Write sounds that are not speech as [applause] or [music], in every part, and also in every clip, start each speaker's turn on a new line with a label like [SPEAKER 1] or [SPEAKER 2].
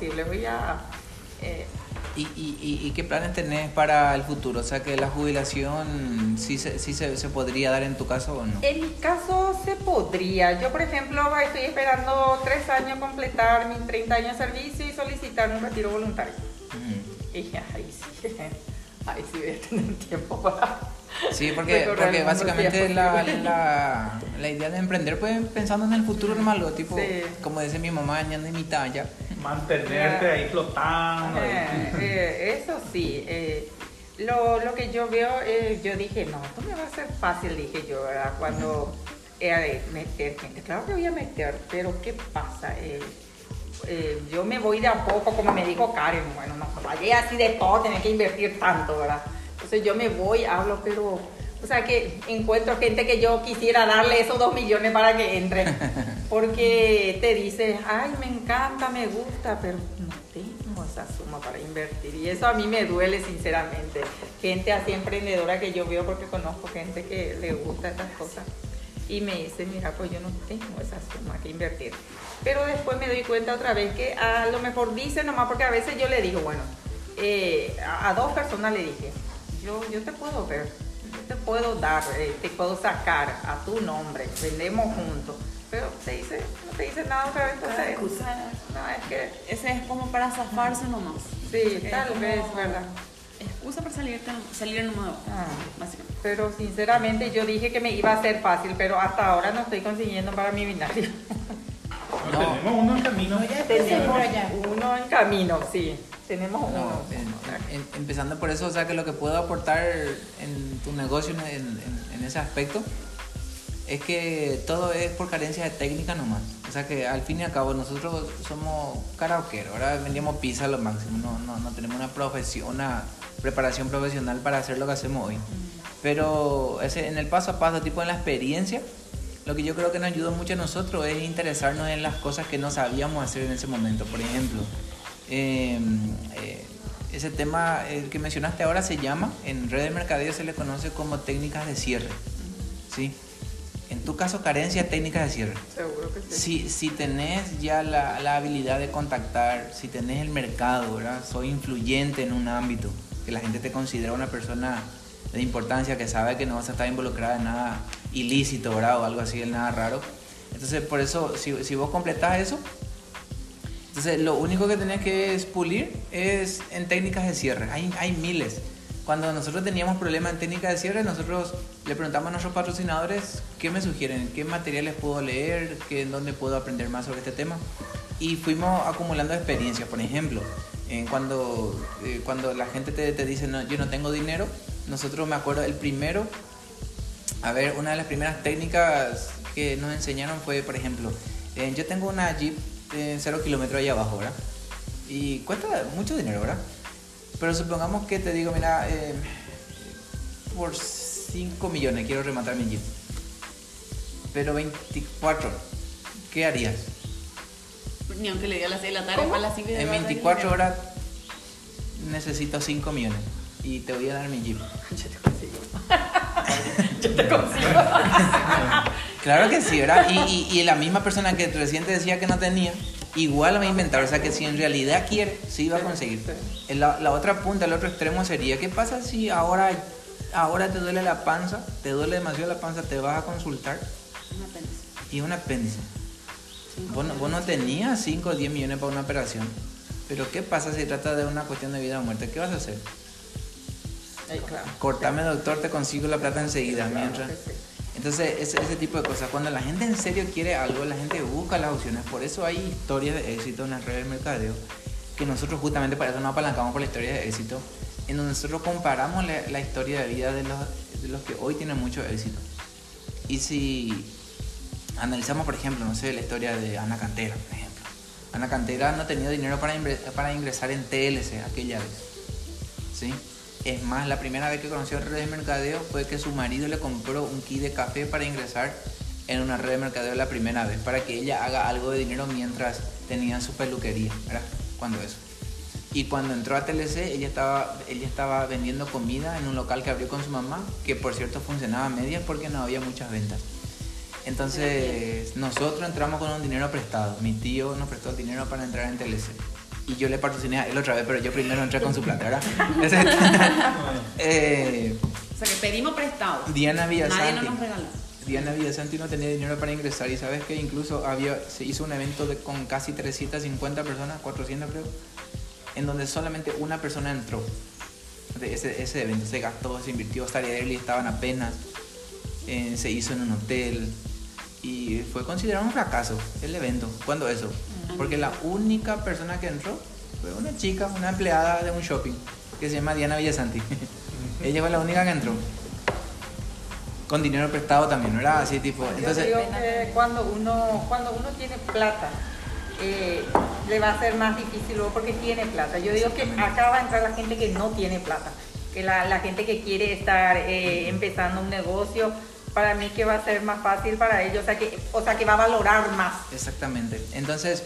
[SPEAKER 1] posible. Voy a...
[SPEAKER 2] Eh, ¿Y, y, y, qué planes tenés para el futuro? O sea, que la jubilación sí, se, sí se, se, podría dar en tu caso o no?
[SPEAKER 1] En mi caso se podría. Yo, por ejemplo, estoy esperando tres años completar mis 30 años de servicio y solicitar un retiro voluntario. Y ya, ahí sí, [laughs] ahí sí voy a tener [laughs] tiempo para...
[SPEAKER 2] Sí, [laughs] porque, porque básicamente la, la, la, idea de emprender, pues pensando en el futuro normal, tipo, como dice mi mamá, añade mi talla
[SPEAKER 3] mantenerte ahí flotando.
[SPEAKER 1] Eh, eh, eso sí. Eh, lo, lo, que yo veo, yo dije, no, esto me va a ser fácil, dije yo, ¿verdad? Cuando de meter gente, claro que voy a meter, pero ¿qué pasa? yo me voy de a poco, como me dijo Karen, bueno, no vaya así de todo, tener que invertir tanto, ¿verdad? Entonces yo me voy, hablo, pero o sea que encuentro gente que yo quisiera darle esos dos millones para que entre. [laughs] Porque te dice, ay, me encanta, me gusta, pero no tengo esa suma para invertir. Y eso a mí me duele, sinceramente. Gente así emprendedora que yo veo porque conozco gente que le gusta estas cosas. Y me dice, mira, pues yo no tengo esa suma que invertir. Pero después me doy cuenta otra vez que a lo mejor dice nomás, porque a veces yo le digo, bueno, eh, a, dos personas le dije, yo, yo te puedo ver te puedo dar, eh, te puedo sacar a tu nombre, vendemos juntos. Pero te dice, no te dice nada otra vez, entonces.
[SPEAKER 4] No, es que. Ese es como para zafarse nomás.
[SPEAKER 1] Sí, tal vez, ¿verdad?
[SPEAKER 4] Excusa para salir, salir nomás, ah, básicamente.
[SPEAKER 1] Pero sinceramente yo dije que me iba a ser fácil, pero hasta ahora no estoy consiguiendo para mi binario. [laughs]
[SPEAKER 3] No. Tenemos uno en camino.
[SPEAKER 1] Tenemos uno en camino, sí tenemos
[SPEAKER 2] empezando por eso, o sea que lo que puedo aportar en tu negocio en, ese aspecto es que todo es por carencia de técnica nomás. O sea que al fin y al cabo nosotros somos karaokeros, ahora vendíamos pizza a lo máximo, no, no, no tenemos una profesión, una preparación profesional para hacer lo que hacemos hoy. Pero ese, en el paso a paso, tipo en la experiencia, lo que yo creo que nos ayudó mucho a nosotros es interesarnos en las cosas que no sabíamos hacer en ese momento. Por ejemplo, Em, eh, ese tema que mencionaste ahora se llama, en red de mercadeo se le conoce como técnicas de cierre. ¿sí? En tu caso, carencia técnicas de cierre.
[SPEAKER 1] Seguro que
[SPEAKER 2] sí. Si, si tenés ya la, la, habilidad de contactar, si tenés el mercado, ¿verdad? soy influyente en un ámbito, que la gente te considera una persona de importancia, que sabe que no vas a estar involucrada en nada ilícito ¿verdad? o algo así, en nada raro. Entonces, por eso, si, si vos completás eso, entonces, lo único que tenés que es pulir es en técnicas de cierre. Hay, hay miles. Cuando nosotros teníamos problemas en técnicas de cierre, nosotros le preguntamos a nuestros patrocinadores qué me sugieren, qué materiales puedo leer, qué, dónde puedo aprender más sobre este tema. Y fuimos acumulando experiencias. Por ejemplo, cuando, eh, cuando la gente te, te dice, no, yo no tengo dinero, nosotros me acuerdo, el primero, a ver, una de las primeras técnicas que nos enseñaron fue, por ejemplo, eh, yo tengo una Jeep en cero kilómetros ahí abajo, ¿verdad? Y cuesta mucho dinero, ¿verdad? Pero supongamos que te digo, mira, eh, por 5 millones quiero rematar mi Jeep. Pero 24, ¿qué harías?
[SPEAKER 4] Ni aunque le diga a las 6 de la tarde, para las 5 de
[SPEAKER 2] En 24 horas necesito 5 millones y te voy a dar mi Jeep. [laughs]
[SPEAKER 1] Yo te consigo. Yo te consigo.
[SPEAKER 2] Claro que sí, ¿verdad? Y, y, la misma persona que recién te decía que no tenía, igual va a inventar. O sea que si en realidad quiere, sí va a conseguir. La, la otra punta, el otro extremo sería, ¿qué pasa si ahora, ahora te duele la panza, te duele demasiado la panza, te vas a consultar?
[SPEAKER 4] Un apéndice.
[SPEAKER 2] Y un apéndice. Vos no, vos no tenías 5 o 10 millones para una operación. Pero ¿qué pasa si trata de una cuestión de vida o muerte? ¿Qué vas a hacer?
[SPEAKER 1] claro.
[SPEAKER 2] Cortame, doctor, te consigo la plata enseguida. mientras... Entonces, ese, ese, tipo de cosas. Cuando la gente en serio quiere algo, la gente busca las opciones. Por eso hay historias de éxito en las redes de mercadeo, que nosotros justamente para eso nos apalancamos por la historia de éxito, en donde nosotros comparamos la, historia de vida de los, de los que hoy tienen mucho éxito. Y si analizamos, por ejemplo, no sé, la historia de Ana Cantera, por ejemplo. Ana Cantera no tenía dinero para ingresar en TLC aquella vez. ¿Sí? Es más, la primera vez que conoció redes de mercadeo fue que su marido le compró un kit de café para ingresar en una red de mercadeo la primera vez, para que ella haga algo de dinero mientras tenía su peluquería, ¿verdad? Cuando eso. Y cuando entró a TLC, ella estaba, ella estaba vendiendo comida en un local que abrió con su mamá, que por cierto funcionaba a medias porque no había muchas ventas. Entonces, nosotros entramos con un dinero prestado. Mi tío nos prestó el dinero para entrar en TLC. Y yo le patrociné a él otra vez, pero yo primero entré con su plata, ¿verdad? [laughs] [laughs] Eh,
[SPEAKER 4] O sea, que pedimos prestado.
[SPEAKER 2] Diana
[SPEAKER 4] Nadie
[SPEAKER 2] Villasanti.
[SPEAKER 4] no nos regaló.
[SPEAKER 2] Diana Villasanti no tenía dinero para ingresar y sabes que incluso había, se hizo un evento de, con casi 350 personas, 400 creo, en donde solamente una persona entró. De ese, ese evento se gastó, se invirtió, Staria Early estaban apenas, eh, se hizo en un hotel y fue considerado un fracaso el evento. ¿Cuándo eso? Porque la única persona que entró fue una chica, una empleada de un shopping que se llama Diana Villasanti. Ella fue la única que entró. Con dinero prestado también, ¿no era así tipo?
[SPEAKER 1] Yo
[SPEAKER 2] Entonces,
[SPEAKER 1] digo que cuando uno, cuando uno tiene plata, eh, le va a ser más difícil luego porque tiene plata. Yo digo que acá va a entrar la gente que no tiene plata, que la, la gente que quiere estar eh, empezando un negocio, para mí que va a ser más fácil para ellos, o sea que, o sea que va a valorar más.
[SPEAKER 2] Exactamente. Entonces,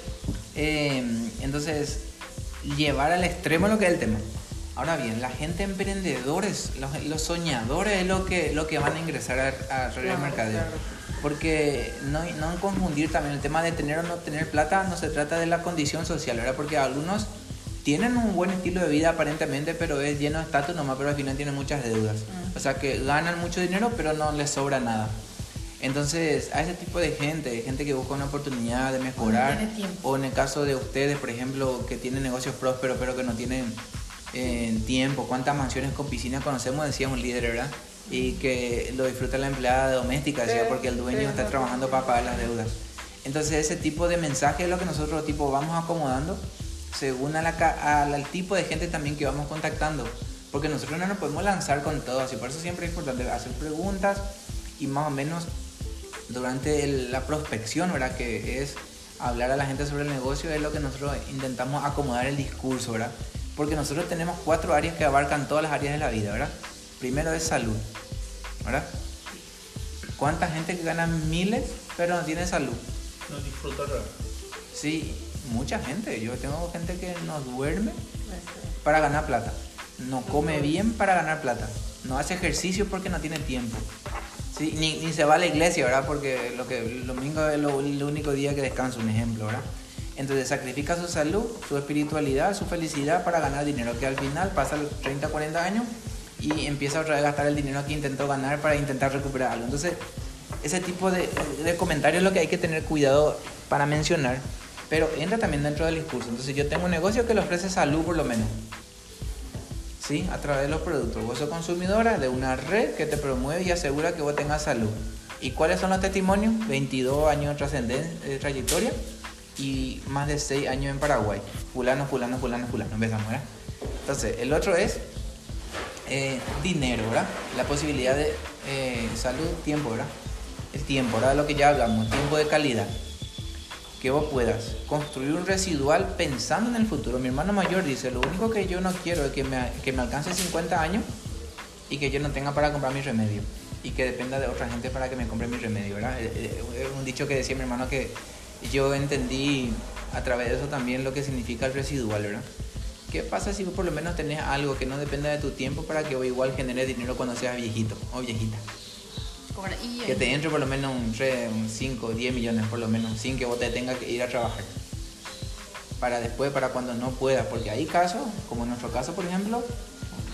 [SPEAKER 2] eh, entonces llevar al extremo lo que es el tema. Ahora bien, la gente emprendedores, los, los soñadores es lo que, lo que van a ingresar a, a redes
[SPEAKER 1] Claro,
[SPEAKER 2] mercadeo.
[SPEAKER 1] claro.
[SPEAKER 2] Porque no, no confundir también el tema de tener o no tener plata, no se trata de la condición social, ¿verdad? Porque algunos tienen un buen estilo de vida aparentemente, pero es lleno de estatus nomás, pero al final tienen muchas deudas. O sea que ganan mucho dinero, pero no les sobra nada. Entonces, a ese tipo de gente, gente que busca una oportunidad de mejorar, o en el caso de ustedes, por ejemplo, que tienen negocios prósperos, pero que no tienen eh, tiempo, cuántas mansiones con piscina conocemos, decía un líder, ¿verdad? Y que lo disfruta la empleada doméstica, decía, porque el dueño está trabajando para pagar las deudas. Entonces, ese tipo de mensaje es lo que nosotros tipo vamos acomodando según a la al, al tipo de gente también que vamos contactando. Porque nosotros no nos podemos lanzar con todo, así por eso siempre es importante hacer preguntas y más o menos durante el- la prospección, ¿verdad? Que es hablar a la gente sobre el negocio, es lo que nosotros intentamos acomodar el discurso, ¿verdad? Porque nosotros tenemos cuatro áreas que abarcan todas las áreas de la vida, ¿verdad? Primero es salud, ¿verdad? ¿Cuánta gente que gana miles pero no tiene salud?
[SPEAKER 3] No disfruto raro.
[SPEAKER 2] Sí, mucha gente. Yo tengo gente que no duerme para ganar plata. No come bien para ganar plata. No hace ejercicio porque no tiene tiempo. Sí, ni, ni se va a la iglesia, ¿verdad? Porque lo que, el domingo es lo, el único día que descansa, un ejemplo, ¿verdad? Entonces sacrifica su salud, su espiritualidad, su felicidad para ganar dinero, que al final pasa los 30, 40 años y empieza otra vez a gastar el dinero que intentó ganar para intentar recuperar algo. Entonces, ese tipo de, de comentarios es lo que hay que tener cuidado para mencionar, pero entra también dentro del discurso. Entonces, yo tengo un negocio que le ofrece salud por lo menos. ¿sí? A través de los productos. Vos sos consumidora de una red que te promueve y asegura que vos tengas salud. ¿Y cuáles son los testimonios? 22 años de de trayectoria y más de 6 años en Paraguay. Fulano, fulano, fulano, fulano. Empezamos, ¿verdad? Entonces, el otro es eh, dinero, ¿verdad? La posibilidad de eh, salud, tiempo, ¿verdad? El tiempo, ¿verdad? Lo que ya hablamos, tiempo de calidad. Que vos puedas construir un residual pensando en el futuro. Mi hermano mayor dice, lo único que yo no quiero es que me, que me alcance 50 años y que yo no tenga para comprar mi remedio. Y que dependa de otra gente para que me compre mi remedio, ¿verdad? Eh, eh, Es un dicho que decía mi hermano que yo entendí a través de eso también lo que significa el residual, ¿verdad? ¿Qué pasa si vos por lo menos tenés algo que no dependa de tu tiempo para que vos igual genere dinero cuando seas viejito o viejita?
[SPEAKER 4] Y,
[SPEAKER 2] Que te entre por lo menos un 3, un 5, 10 millones por lo menos, sin que vos te tengas que ir a trabajar. Para después, para cuando no puedas, porque hay casos, como en nuestro caso por ejemplo,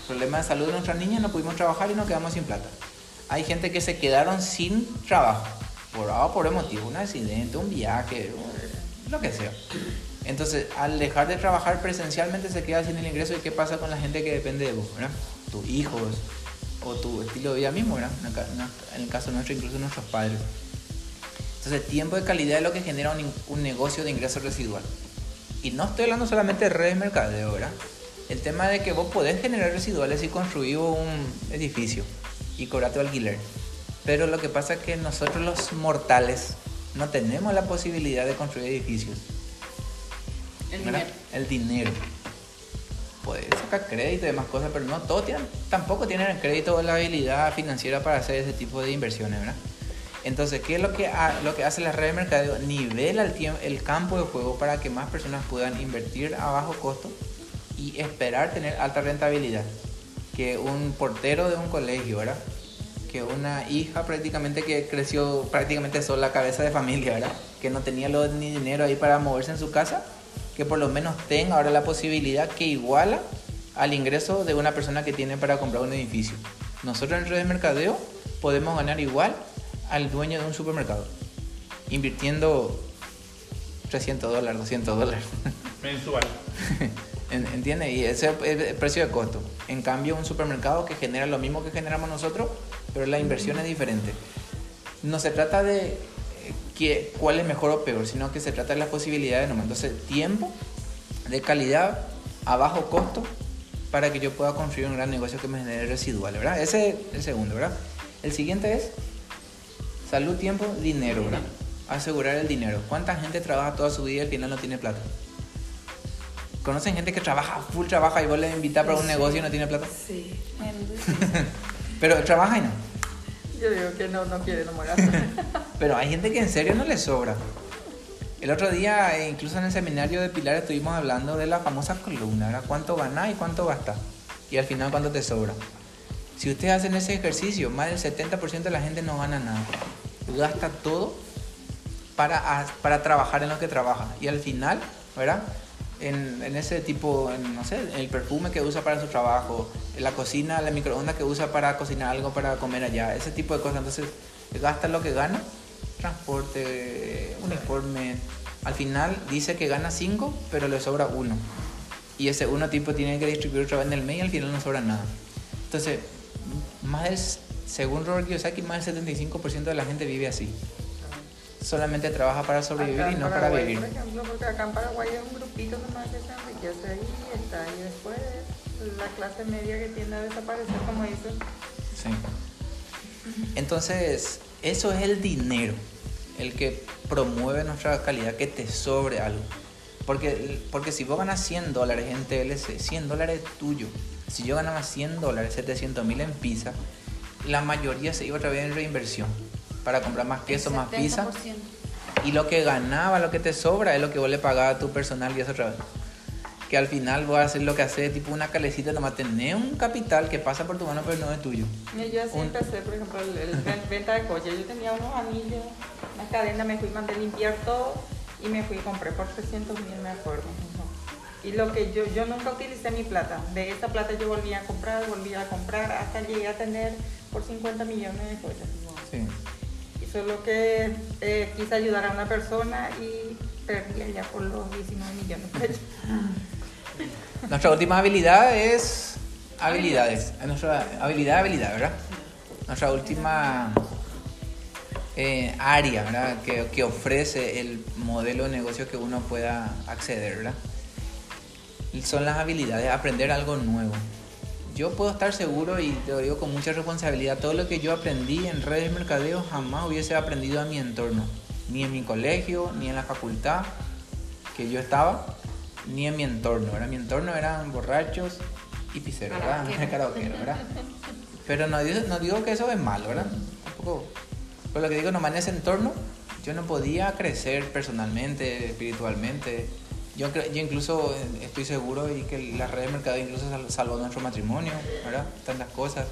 [SPEAKER 2] problema de salud de nuestras niñas, no pudimos trabajar y nos quedamos sin plata. Hay gente que se quedaron sin trabajo, por A por motivo, un accidente, un viaje, lo que sea. Entonces, al dejar de trabajar presencialmente se queda sin el ingreso y qué pasa con la gente que depende de vos, ¿verdad? Tus hijos o tu estilo de vida mismo, ¿verdad? En el caso nuestro, incluso nuestros padres. Entonces, tiempo de calidad es lo que genera un, negocio de ingreso residual. Y no estoy hablando solamente de redes de mercadeo, ¿verdad? El tema de que vos podés generar residuales y construir un edificio y cobrar tu alquiler. Pero lo que pasa es que nosotros los mortales no tenemos la posibilidad de construir edificios.
[SPEAKER 4] el
[SPEAKER 2] ¿verdad?
[SPEAKER 4] dinero.
[SPEAKER 2] El dinero. Puedes sacar crédito y demás cosas, pero no todos tienen, tampoco tienen el crédito o la habilidad financiera para hacer ese tipo de inversiones, ¿verdad? Entonces, ¿qué es lo que, lo que hace la red de mercadeo? Nivela el, tiemp- el campo de juego para que más personas puedan invertir a bajo costo y esperar tener alta rentabilidad. Que un portero de un colegio, ¿verdad? Que una hija prácticamente que creció prácticamente sola, cabeza de familia, ¿verdad? Que no tenía ni dinero ahí para moverse en su casa, que por lo menos tenga ahora la posibilidad que iguala al ingreso de una persona que tiene para comprar un edificio. Nosotros en redes de mercadeo podemos ganar igual al dueño de un supermercado, invirtiendo 300 dólares, 200 dólares. [laughs]
[SPEAKER 3] Mensual. [laughs]
[SPEAKER 2] ¿Entiendes? Y ese es el precio de costo. En cambio, un supermercado que genera lo mismo que generamos nosotros, pero la inversión es diferente. No se trata de que, cuál es mejor o peor, sino que se trata de las posibilidades. ¿no? Entonces, tiempo de calidad a bajo costo para que yo pueda construir un gran negocio que me genere residual, ¿verdad? Ese es el segundo, ¿verdad? El siguiente es salud, tiempo, dinero, ¿verdad? Asegurar el dinero. ¿Cuánta gente trabaja toda su vida y al final no tiene plata? ¿Conocen gente que trabaja, full trabaja y vos le invitas para un negocio y no tiene plata?
[SPEAKER 1] Sí. [laughs]
[SPEAKER 2] Pero trabaja y no.
[SPEAKER 1] Yo digo que no, no quiere enamorarse. [laughs]
[SPEAKER 2] Pero hay gente que en serio no le sobra. El otro día, eh, incluso en el seminario de Pilar, estuvimos hablando de la famosa columna, ¿verdad? ¿Cuánto ganas y cuánto gastas? Y al final, ¿cuánto te sobra? Si ustedes hacen ese ejercicio, más del 70% de la gente no gana nada. Gasta todo para, para trabajar en lo que trabaja. Y al final, ¿verdad? En, ese tipo, en, no sé, el perfume que usa para su trabajo, la cocina, la microondas que usa para cocinar algo para comer allá, ese tipo de cosas. Entonces, gasta lo que gana, transporte, uniforme. Al final dice que gana 5, pero le sobra uno. Y ese uno tipo tiene que distribuir otra vez en el mes y al final no sobra nada. Entonces, más del, según Robert Kiyosaki, más del 75% de la gente vive así solamente trabaja para sobrevivir y no para vivir.
[SPEAKER 1] Por ejemplo, porque acá en Paraguay es un grupito nomás que se enriquece ahí y está, y después la clase media que tiende a desaparecer, como dicen.
[SPEAKER 2] Sí. Entonces, eso es el dinero, el que promueve nuestra calidad, que te sobre algo. Porque, porque si vos ganas 100 dólares en TLC, 100 dólares es tuyo. Si yo ganaba 100 dólares, 700 mil en pizza, la mayoría se iba otra vez en reinversión para comprar más queso, más pizza. Y lo que ganaba, lo que te sobra, es lo que vos le pagabas a tu personal y eso otra vez. Que al final vos hacer lo que haces, tipo una calecita, nomás tener un capital que pasa por tu mano, pero no es tuyo.
[SPEAKER 1] Y yo así un... empecé, por ejemplo, el, el venta de coches. Yo tenía unos anillos, una cadena, me fui, mandé limpiar todo y me fui y compré por 300 mil, me acuerdo. Y lo que yo, yo nunca utilicé mi plata. De esa plata yo volví a comprar, volví a comprar, hasta llegué a tener por 50 millones de cosas.
[SPEAKER 2] Sí.
[SPEAKER 1] Solo que eh, quise ayudar a una persona y perdí allá por los 19 millones de pesos. [laughs]
[SPEAKER 2] Nuestra última habilidad es habilidades. Nuestra habilidad, habilidad, ¿verdad? Nuestra última eh, área, ¿verdad? Que, que, ofrece el modelo de negocio que uno pueda acceder, ¿verdad? Son las habilidades, aprender algo nuevo yo puedo estar seguro y te lo digo con mucha responsabilidad, todo lo que yo aprendí en redes de mercadeo jamás hubiese aprendido a mi entorno, ni en mi colegio, ni en la facultad que yo estaba, ni en mi entorno, ¿verdad? Mi entorno eran borrachos y piseros, ¿verdad? [laughs] ¿verdad? Pero no, no digo que eso es malo, ¿verdad? Tampoco. Pero lo que digo, nomás en ese entorno, yo no podía crecer personalmente, espiritualmente, yo, yo incluso eh, estoy seguro y que las redes de mercado incluso salvó nuestro matrimonio, ¿verdad? Tantas cosas.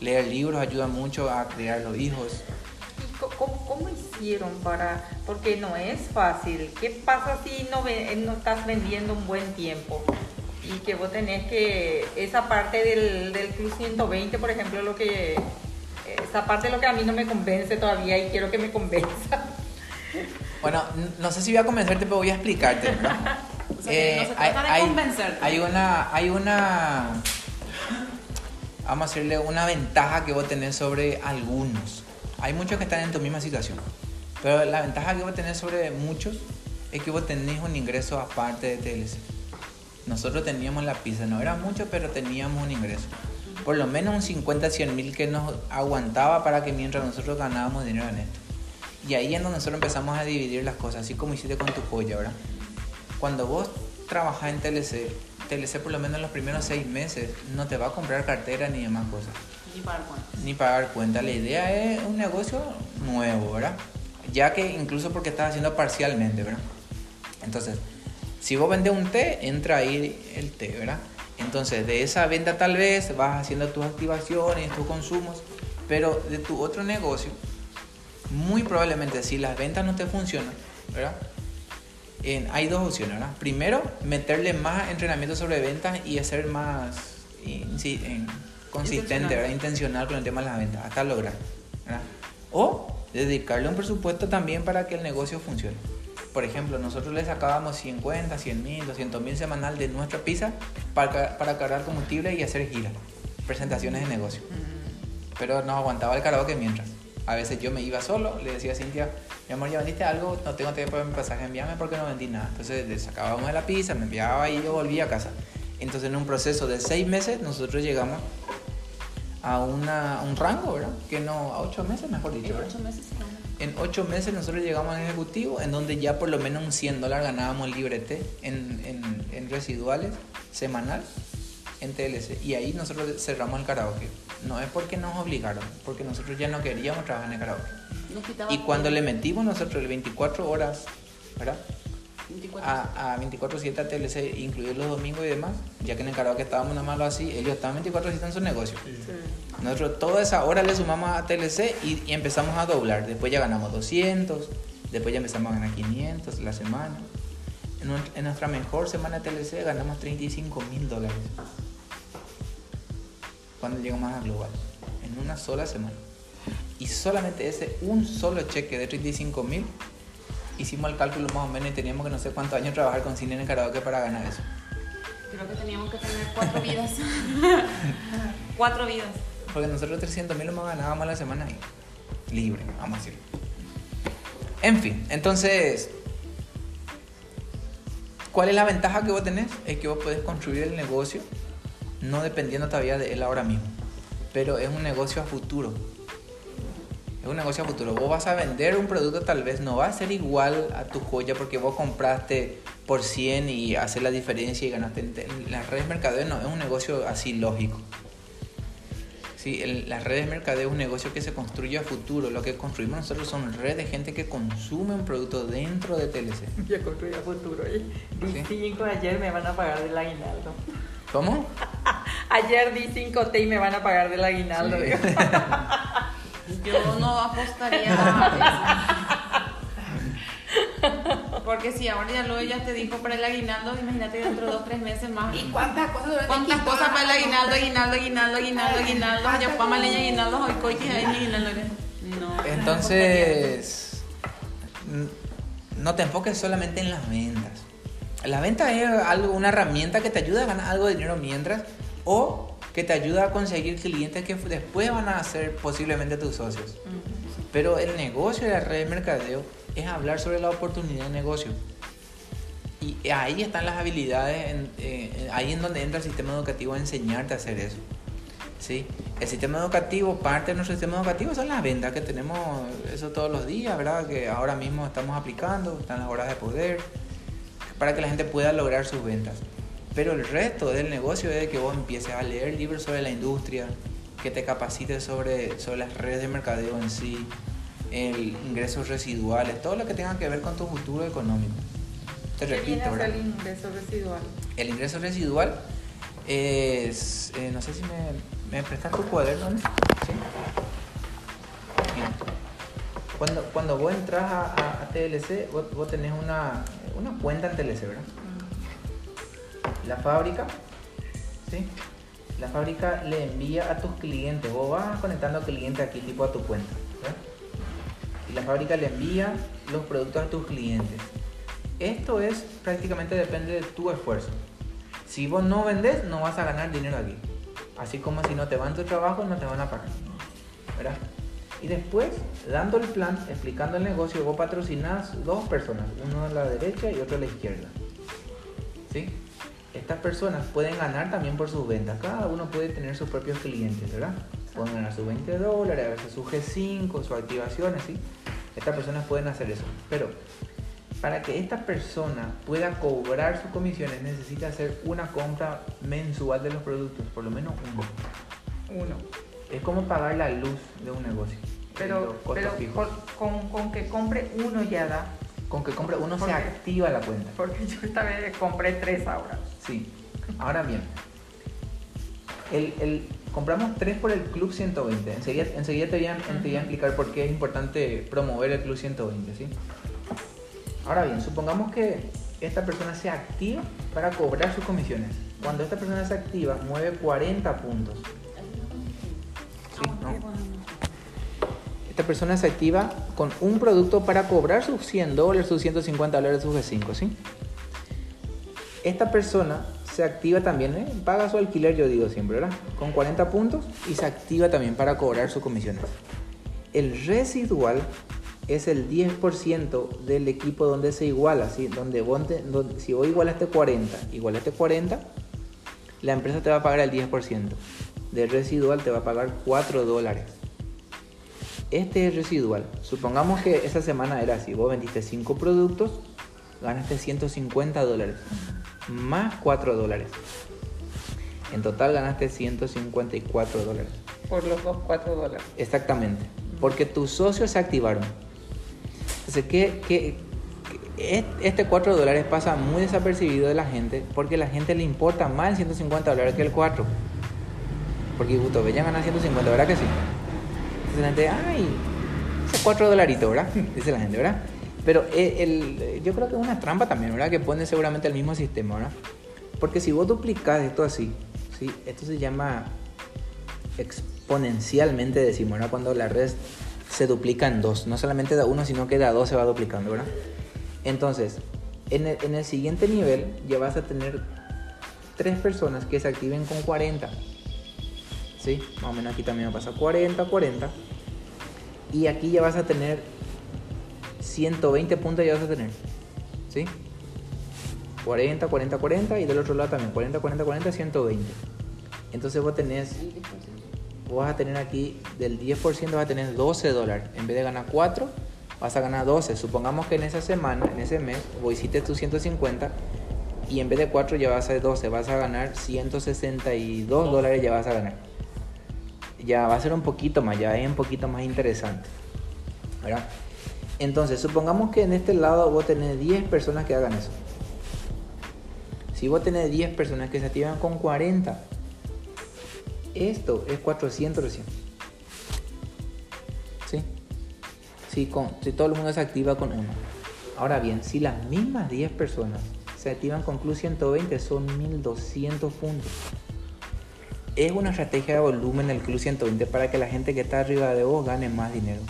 [SPEAKER 2] Leer libros ayuda mucho a criar los hijos.
[SPEAKER 1] ¿Cómo, ¿Cómo, hicieron para.? Porque no es fácil. ¿Qué pasa si no, no estás vendiendo un buen tiempo? Y que vos tenés que. Esa parte del, del Club 120, por ejemplo, lo que. Esa parte es lo que a mí no me convence todavía y quiero que me convenza.
[SPEAKER 2] Bueno, no sé si voy a convencerte, pero voy a explicarte. ¿no? [laughs]
[SPEAKER 4] sea, eh, no se trata hay, de convencerte.
[SPEAKER 2] Hay una, hay una, vamos a decirle, una ventaja que vos tenés sobre algunos. Hay muchos que están en tu misma situación, pero la ventaja que vos tenés sobre muchos es que vos tenés un ingreso aparte de TLC. Nosotros teníamos la pizza, no era mucho, pero teníamos un ingreso. Por lo menos un 50, 100 mil que nos aguantaba para que mientras nosotros ganábamos dinero en esto. Y ahí es donde nosotros empezamos a dividir las cosas, así como hiciste con tu polla, ¿verdad? Cuando vos trabajas en TLC, TLC por lo menos en los primeros seis meses no te va a comprar cartera ni demás cosas.
[SPEAKER 4] Ni pagar cuenta.
[SPEAKER 2] Ni pagar cuenta. La idea es un negocio nuevo, ¿verdad? Ya que incluso porque estás haciendo parcialmente, ¿verdad? Entonces, si vos vendes un té, entra ahí el té, ¿verdad? Entonces, de esa venta tal vez vas haciendo tus activaciones, tus consumos, pero de tu otro negocio muy probablemente si las ventas no te funcionan, ¿verdad? En- hay dos opciones, ¿verdad? Primero, meterle más entrenamiento sobre ventas y hacer más en- consistente,
[SPEAKER 4] Intencional.
[SPEAKER 2] ¿verdad? Intencional con el tema de las ventas, hasta lograr, ¿verdad? O dedicarle un presupuesto también para que el negocio funcione. Por ejemplo, nosotros le sacábamos 50, 100 mil, 200 mil semanal de nuestra pizza para, para cargar combustible y hacer giras, presentaciones de negocio. Pero no aguantaba el karaoke mientras. A veces yo me iba solo, le decía a Cintia, mi amor, ¿ya vendiste algo? No tengo tiempo para mi pasaje, envíame porque no vendí nada. Entonces le sacábamos de la pizza, me enviaba y yo volvía a casa. Entonces en un proceso de seis meses nosotros llegamos a una, un rango, ¿verdad? Que no, a ocho meses mejor dicho,
[SPEAKER 4] En ocho meses.
[SPEAKER 2] En ocho meses nosotros llegamos al ejecutivo en donde ya por lo menos un 100 dólares ganábamos el librete en, en, en residuales semanal en TLC. Y ahí nosotros cerramos el karaoke. No es porque nos obligaron, porque nosotros ya no queríamos trabajar en el karaoke. Y cuando le metimos nosotros el 24 horas, ¿verdad?
[SPEAKER 4] 24.
[SPEAKER 2] A, a 24-7 a TLC, incluidos los domingos y demás, ya que en el karaoke estábamos nada más así, ellos estaban 24-7 en su negocio. Nosotros toda esa hora le sumamos a TLC y, y empezamos a doblar. Después ya ganamos 200, después ya empezamos a ganar 500 la semana. En, nuestra- mejor semana TLC ganamos 35 mil dólares. Cuando llegamos a Global. En una sola semana. Y solamente ese, un solo cheque de 35 mil, hicimos el cálculo más o menos y teníamos que no sé cuántos años trabajar con cine en el karaoke para ganar eso.
[SPEAKER 4] Creo que teníamos que tener cuatro vidas. [laughs] cuatro vidas.
[SPEAKER 2] Porque nosotros 300 mil lo ganábamos a la semana ahí. Libre, vamos a decirlo. En fin, entonces, ¿cuál es la ventaja que vos tenés? Es que vos podés construir el negocio no dependiendo todavía de él ahora mismo. Pero es un negocio a futuro. Es un negocio a futuro. Vos vas a vender un producto, tal vez no va a ser igual a tu joya porque vos compraste por 100 y haces la diferencia y ganaste. En las redes mercadeo no, es un negocio así lógico. Sí, el- las redes de mercadeo es un negocio que se construye a futuro. Lo que construimos nosotros son redes de gente que consume un producto dentro de TLC. [laughs]
[SPEAKER 1] Yo construí a futuro. Y di
[SPEAKER 2] Sí.
[SPEAKER 1] 5 ayer me van a pagar del aguinaldo.
[SPEAKER 2] ¿Cómo? [laughs]
[SPEAKER 1] Ayer di 5 T y me van a pagar del aguinaldo.
[SPEAKER 2] Sí. [laughs]
[SPEAKER 4] Yo no apostaría a eso. Porque si ahora ya luego ya te dijo para el aguinaldo, imagínate dentro de dos tres meses más.
[SPEAKER 1] ¿Y cuántas cosas?
[SPEAKER 4] ¿Cuántas cosas para el aguinaldo, aguinaldo, aguinaldo, aguinaldo, aguinaldo? Ya pama leña aguinaldo, hoy coche, ahí aguinaldo. No.
[SPEAKER 2] Entonces, no te enfoques solamente en las ventas. La venta es algo, una herramienta que te ayuda a ganar algo de dinero mientras o que te ayuda a conseguir clientes que después van a ser posiblemente tus socios. Pero el negocio de la red de mercadeo es hablar sobre la oportunidad de negocio. Y ahí están las habilidades, en- eh, ahí en donde entra el sistema educativo a enseñarte a hacer eso. ¿sí? El sistema educativo, parte de nuestro sistema educativo son las ventas que tenemos eso todos los días, ¿verdad? Que ahora mismo estamos aplicando, están las horas de poder, para que la gente pueda lograr sus ventas. Pero el resto del negocio es que vos empieces a leer libros sobre la industria, que te capacites sobre, sobre las redes de mercadeo en sí, el ingresos residuales, todo lo que tenga que ver con tu futuro económico. Te
[SPEAKER 1] ¿Qué viene
[SPEAKER 2] repito,
[SPEAKER 1] a ser el ingreso residual?
[SPEAKER 2] El ingreso residual es, eh, no sé si me, me prestas tu cuaderno, ¿no? ¿Sí? Mira, Cuando, cuando vos entras a, a- a TLC, vos, vos tenés una, una cuenta en TLC, ¿verdad? La fábrica, ¿sí? La fábrica le envía a tus clientes, vos vas conectando clientes aquí tipo a tu cuenta, la fábrica le envía los productos a tus clientes. Esto es prácticamente depende de tu esfuerzo. Si vos no vendes, no vas a ganar dinero aquí. Así como si no te van tu trabajo, no te van a pagar. ¿Verdad? Y después, dando el plan, explicando el negocio, vos patrocinás dos personas, uno a la derecha y otro a la izquierda. ¿Sí? Estas personas pueden ganar también por sus ventas. Cada uno puede tener sus propios clientes, ¿verdad? Pueden ganar sus 20 dólares, a veces su G5, su activación, así. Estas personas pueden hacer eso. Pero para que esta persona pueda cobrar sus comisiones necesita hacer una compra mensual de los productos, por lo menos uno.
[SPEAKER 1] Uno.
[SPEAKER 2] Es como pagar la luz de un negocio.
[SPEAKER 1] Pero, pero
[SPEAKER 2] fijos.
[SPEAKER 1] con, con- que compre uno ya da.
[SPEAKER 2] Con que compre uno
[SPEAKER 1] ¿Por
[SPEAKER 2] se activa la cuenta.
[SPEAKER 1] Porque yo esta vez compré tres ahora.
[SPEAKER 2] Sí. Ahora bien, el, el- compramos tres por el Club 120. Enseguida, enseguida te, voy a, te voy a explicar por qué es importante promover el Club 120, ¿sí? Ahora bien, supongamos que esta persona se activa para cobrar sus comisiones. Cuando esta persona se activa, mueve 40 puntos. Sí, ¿no? Esta persona se activa con un producto para cobrar sus 100 dólares, sus 150 dólares, sus G5, ¿sí? Esta persona se activa también, ¿eh? paga su alquiler, yo digo siempre, ¿verdad? Con 40 puntos y se activa también para cobrar sus comisiones. El residual es el 10% del equipo donde se iguala, ¿sí? donde, vos te- donde- si vos igualaste 40, igualaste 40, la empresa te va a pagar el 10%. Del residual te va a pagar 4 dólares. Este es residual. Supongamos que esa semana era así. Vos vendiste 5 productos, ganaste 150 dólares. Más 4 dólares. En total ganaste 154 dólares.
[SPEAKER 1] Por los dos, cuatro dólares.
[SPEAKER 2] Exactamente. Porque tus socios se activaron. Entonces, ¿qué, qué- qué- este 4 dólares pasa muy desapercibido de la gente porque a la gente le importa más el 150 dólares que el 4. Porque justo ya ganar 150, ¿verdad que sí? Entonces la gente, ay, esos 4 dolaritos, ¿verdad? [laughs] Dice la gente, ¿verdad? Pero eh, el- yo creo que es una trampa también, ¿verdad? Que pone seguramente el mismo sistema, ¿verdad? Porque si vos duplicás esto así, ¿sí? Esto se llama exponencialmente, decimos, ¿verdad? Cuando la red se duplica en dos. No solamente da uno, sino que da dos se va duplicando, ¿verdad? Entonces, en el, en el siguiente nivel ya vas a tener tres personas que se activen con 40. ¿Sí? Más o menos aquí también pasa 40, 40. Y aquí ya vas a tener 120 puntos ya vas a tener. ¿Sí? 40, 40, 40 y del otro lado también 40, 40, 40, 120. Entonces vos tenés, vos vas a tener aquí del 10% vas a tener 12 dólares. En vez de ganar 4, vas a ganar 12. Supongamos que en esa semana, en ese mes, vos hiciste tus 150 y en vez de 4 ya vas a 12, vas a ganar 162 dólares ya vas a ganar. Ya va a ser un poquito más, ya es un poquito más interesante. ¿verdad? Entonces, supongamos que en este lado vos tenés 10 personas que hagan eso. Si vos tenés 10 personas que se activan con 40, esto es 400 recién. ¿Sí? Si, con, si todo el mundo se activa con uno. Ahora bien, si las mismas 10 personas se activan con Club 120, son 1200 puntos. Es una estrategia de volumen el Club 120 para que la gente que está arriba de vos gane más dinero.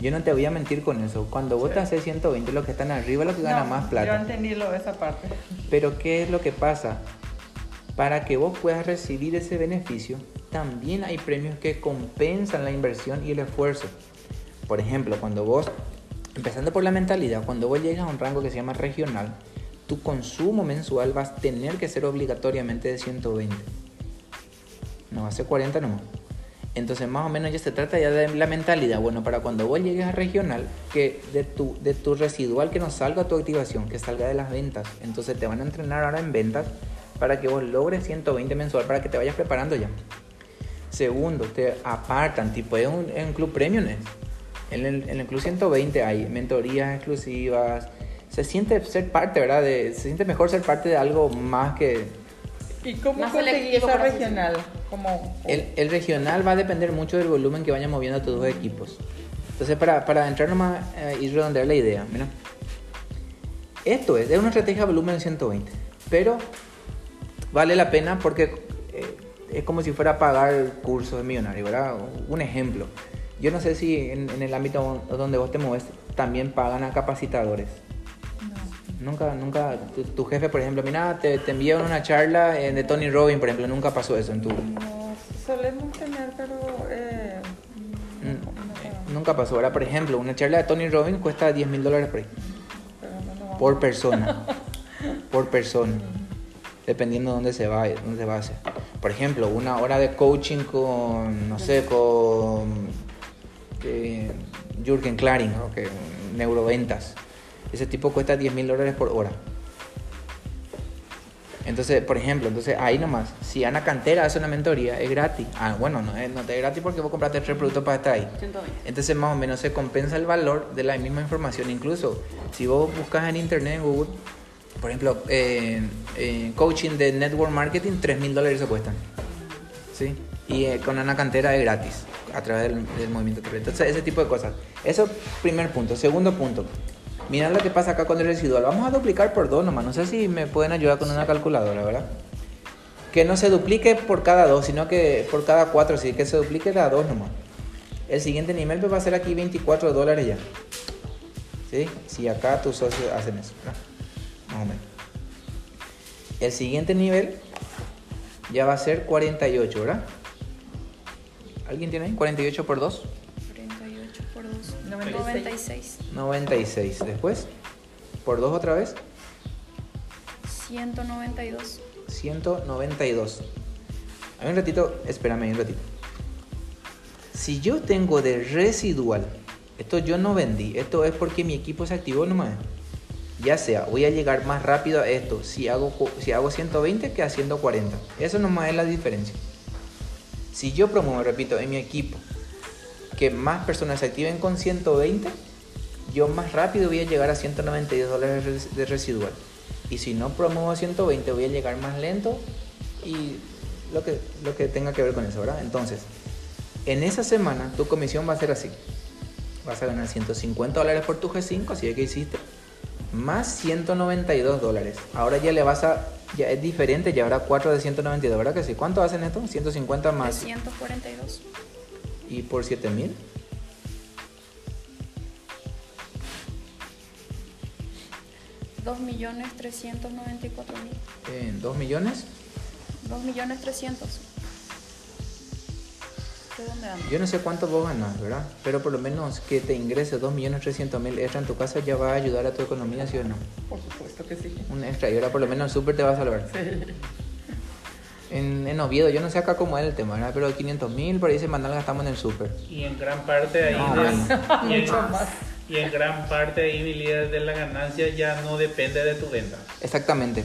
[SPEAKER 2] Yo no te voy a mentir con eso. Cuando vos te haces 120, los que están arriba los que ganan
[SPEAKER 1] No,
[SPEAKER 2] más
[SPEAKER 1] Yo
[SPEAKER 2] plata.
[SPEAKER 1] entendí lo de esa parte.
[SPEAKER 2] Pero ¿qué es lo que pasa? Para que vos puedas recibir ese beneficio, también hay premios que compensan la inversión y el esfuerzo. Por ejemplo, cuando vos, empezando por la mentalidad, cuando vos llegas a un rango que se llama regional, tu consumo mensual vas a tener que ser obligatoriamente de 120. No va a ser 40 nomás. Entonces más o menos ya se trata ya de la mentalidad. Bueno, para cuando vos llegues a regional, que de tu, de tu residual que no salga tu activación, que salga de las ventas. Entonces te van a entrenar ahora en ventas para que vos logres 120 mensual, para que te vayas preparando ya. Segundo, te apartan, tipo es un, club premium. ¿eh? En el, en el club 120 hay mentorías exclusivas. Se siente ser parte, ¿verdad? Se siente mejor ser parte de algo más que,
[SPEAKER 1] ¿Y cómo
[SPEAKER 4] selectivo,
[SPEAKER 1] esa regional? Como,
[SPEAKER 2] El, el regional va a depender mucho del volumen que vayan moviendo tus dos equipos. Entonces, para, para entrar nomás eh, y redondear la idea, mira. Esto es, es una estrategia de volumen 120, pero vale la pena porque eh, es como si fuera a pagar cursos de millonario, ¿verdad? Un ejemplo. Yo no sé si en, en el ámbito donde vos te mueves también pagan a capacitadores. Nunca, nunca, tu, tu jefe, por ejemplo, mira, te, te envían una charla eh, de Tony Robbins, por ejemplo, nunca pasó eso en tu,
[SPEAKER 1] no, solemos tener, pero... Eh,
[SPEAKER 2] Mm,
[SPEAKER 1] no,
[SPEAKER 2] eh,
[SPEAKER 1] no,
[SPEAKER 2] Nunca pasó. Ahora, por ejemplo, una charla de Tony Robbins cuesta 10 mil dólares por ahí. Por persona. por persona. Dependiendo de dónde se va, dónde se va a hacer. Por ejemplo, una hora de coaching con, no sé, con eh, Jürgen Klaring, ¿no? que neuroventas. Ese tipo cuesta 10 mil dólares por hora. Entonces, por ejemplo, entonces ahí nomás, si Ana Cantera hace una mentoría, es gratis. Ah, bueno, no es, no te es gratis porque vos compraste tres productos para estar ahí.
[SPEAKER 4] 120.
[SPEAKER 2] Entonces más o menos se compensa el valor de la misma información. Incluso si vos buscas en internet, en Google, por ejemplo, eh, eh, coaching de network marketing, 3 mil dólares se cuestan. ¿Sí? Y eh, con Ana Cantera es gratis a través del, del movimiento. Entonces ese tipo de cosas. Eso primer punto. Segundo punto. Mira lo que pasa acá con el residual. Vamos a duplicar por dos nomás. No sé si me pueden ayudar con una calculadora, ¿verdad? Que no se duplique por cada dos, sino que por cada cuatro, sí, que se duplique de a dos nomás. El siguiente nivel pues, va a ser aquí 24 dólares ya. ¿Sí? Si acá tus socios hacen eso, ¿verdad? Más o menos. El siguiente nivel ya va a ser 48, ¿verdad? ¿Alguien tiene ahí? 48 por 2.
[SPEAKER 5] 48 por 2.
[SPEAKER 1] 96.
[SPEAKER 5] 96.
[SPEAKER 2] 96. Después, por 2 otra vez,
[SPEAKER 5] 192.
[SPEAKER 2] 192. A un ratito, espérame un ratito. Si yo tengo de residual, esto yo no vendí, esto es porque mi equipo se activó nomás. Ya sea, voy a llegar más rápido a esto si hago, si hago 120 que a 140. Eso nomás es la diferencia. Si yo promuevo, repito, en mi equipo que más personas se activen con 120, yo más rápido voy a llegar a 192 dólares de res- de residual. Y si no promuevo 120, voy a llegar más lento y lo que, lo que tenga que ver con eso, ¿verdad? Entonces, en esa semana tu comisión va a ser así. Vas a ganar 150 dólares por tu G5, así es que hiciste, más 192 dólares. Ahora ya le vas a, ya es diferente, ya habrá 4 de 192, ¿verdad que sí? ¿Cuánto hacen esto? 150 más
[SPEAKER 5] 342.
[SPEAKER 2] Y por 7000.
[SPEAKER 5] Dos millones 394 mil.
[SPEAKER 2] En 2 millones.
[SPEAKER 5] 2 millones 300. ¿De dónde ando?
[SPEAKER 2] Yo no sé cuánto vos ganás, ¿verdad? Pero por lo menos que te ingrese 2 millones 300 mil extra en tu casa ya va a ayudar a tu economía, ¿sí o no?
[SPEAKER 1] Por supuesto que sí.
[SPEAKER 2] Un extra y ahora por lo menos el súper te va a salvar. En, en Oviedo, yo no sé acá cómo es el tema, ¿verdad? Pero 500 mil por ahí se mandan gastamos en el súper.
[SPEAKER 3] Y en gran parte ahí
[SPEAKER 2] No,
[SPEAKER 3] de- [laughs] y, en,
[SPEAKER 1] más.
[SPEAKER 3] y en gran parte ahí mi líder de la ganancia ya no depende de tu venta.
[SPEAKER 2] Exactamente.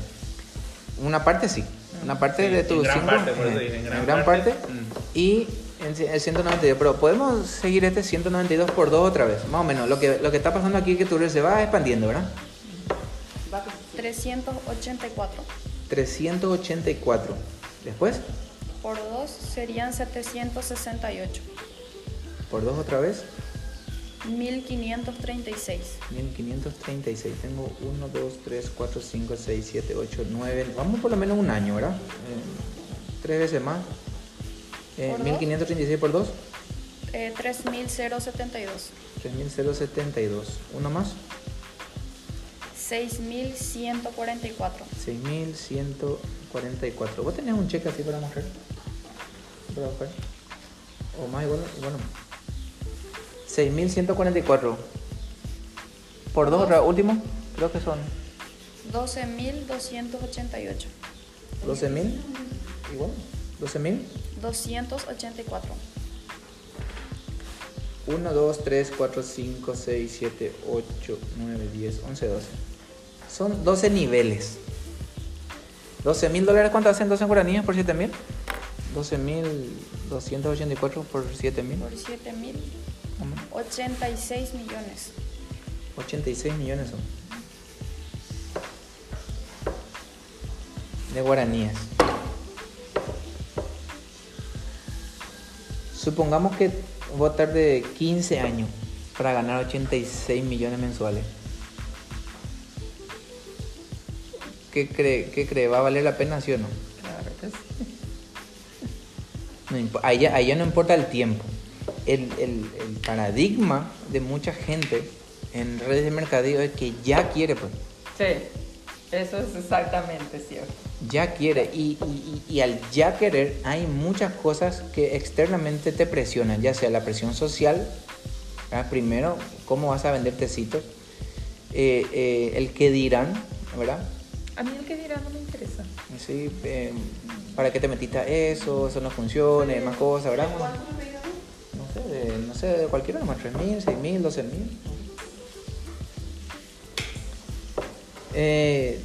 [SPEAKER 2] Una parte sí. Una parte
[SPEAKER 3] Sí,
[SPEAKER 2] de
[SPEAKER 3] en
[SPEAKER 2] tu
[SPEAKER 3] gran
[SPEAKER 2] cinco,
[SPEAKER 3] parte, por eso
[SPEAKER 2] eh,
[SPEAKER 3] dije, en
[SPEAKER 2] en
[SPEAKER 3] gran
[SPEAKER 2] gran
[SPEAKER 3] parte.
[SPEAKER 2] parte. Y el, ci- el 192. Pero podemos seguir este 192 por 2 otra vez. Más o menos. Lo que, lo que está pasando aquí es que tu red se va expandiendo, ¿verdad?
[SPEAKER 5] 384.
[SPEAKER 2] 384. Después,
[SPEAKER 5] Por 2 serían 768.
[SPEAKER 2] por 2 otra vez.
[SPEAKER 5] 1536.
[SPEAKER 2] 1536. Tengo 1, 2, 3, 4, 5, 6, 7, 8, 9. Vamos por lo menos un año, ¿verdad? Eh, tres veces más. Eh,
[SPEAKER 5] ¿Por dos?
[SPEAKER 2] 1536 por 2.
[SPEAKER 5] Eh, 3072.
[SPEAKER 2] 3072. Uno más.
[SPEAKER 5] 6144.
[SPEAKER 2] 6144. ¿Vos tenés un cheque así para mostrar? Para buscar. O más igual, igual o más. 6144. Por dos, otra, último. Creo que son
[SPEAKER 5] 12288.
[SPEAKER 2] 12.000. Igual. 12.000.
[SPEAKER 5] 284.
[SPEAKER 2] 1, 2, 3, 4, 5, 6, 7, 8, 9, 10, 11, 12. Son 12 niveles. 12 mil dólares, ¿cuánto hacen 12 guaraníes por 7 mil? 12 mil 284 por 7 mil.
[SPEAKER 5] Por 7000. 86 millones.
[SPEAKER 2] 86 millones son. De guaraníes. Supongamos que voy a estar de 15 años para ganar 86 millones mensuales. ¿Qué cree, qué cree? ¿Va a valer la pena, sí o no?
[SPEAKER 1] Claro que sí.
[SPEAKER 2] No ahí ya no importa el tiempo. El, el- el paradigma de mucha gente en redes de mercadeo es que ya quiere, pues.
[SPEAKER 1] Sí, eso es exactamente cierto.
[SPEAKER 2] Ya quiere. Y, y- y- y al ya querer hay muchas cosas que externamente te presionan, ya sea la presión social, ¿verdad? primero, cómo vas a vender tecitos, eh, eh, el que dirán, ¿verdad?
[SPEAKER 1] A mí el que dirá no me interesa.
[SPEAKER 2] Sí, eh, ¿Para qué te metiste a eso? Eso no funciona, más cosas, ¿verdad? No sé, de, no sé, de cualquiera, nomás 3.000, 6.000, 12.000. Eh,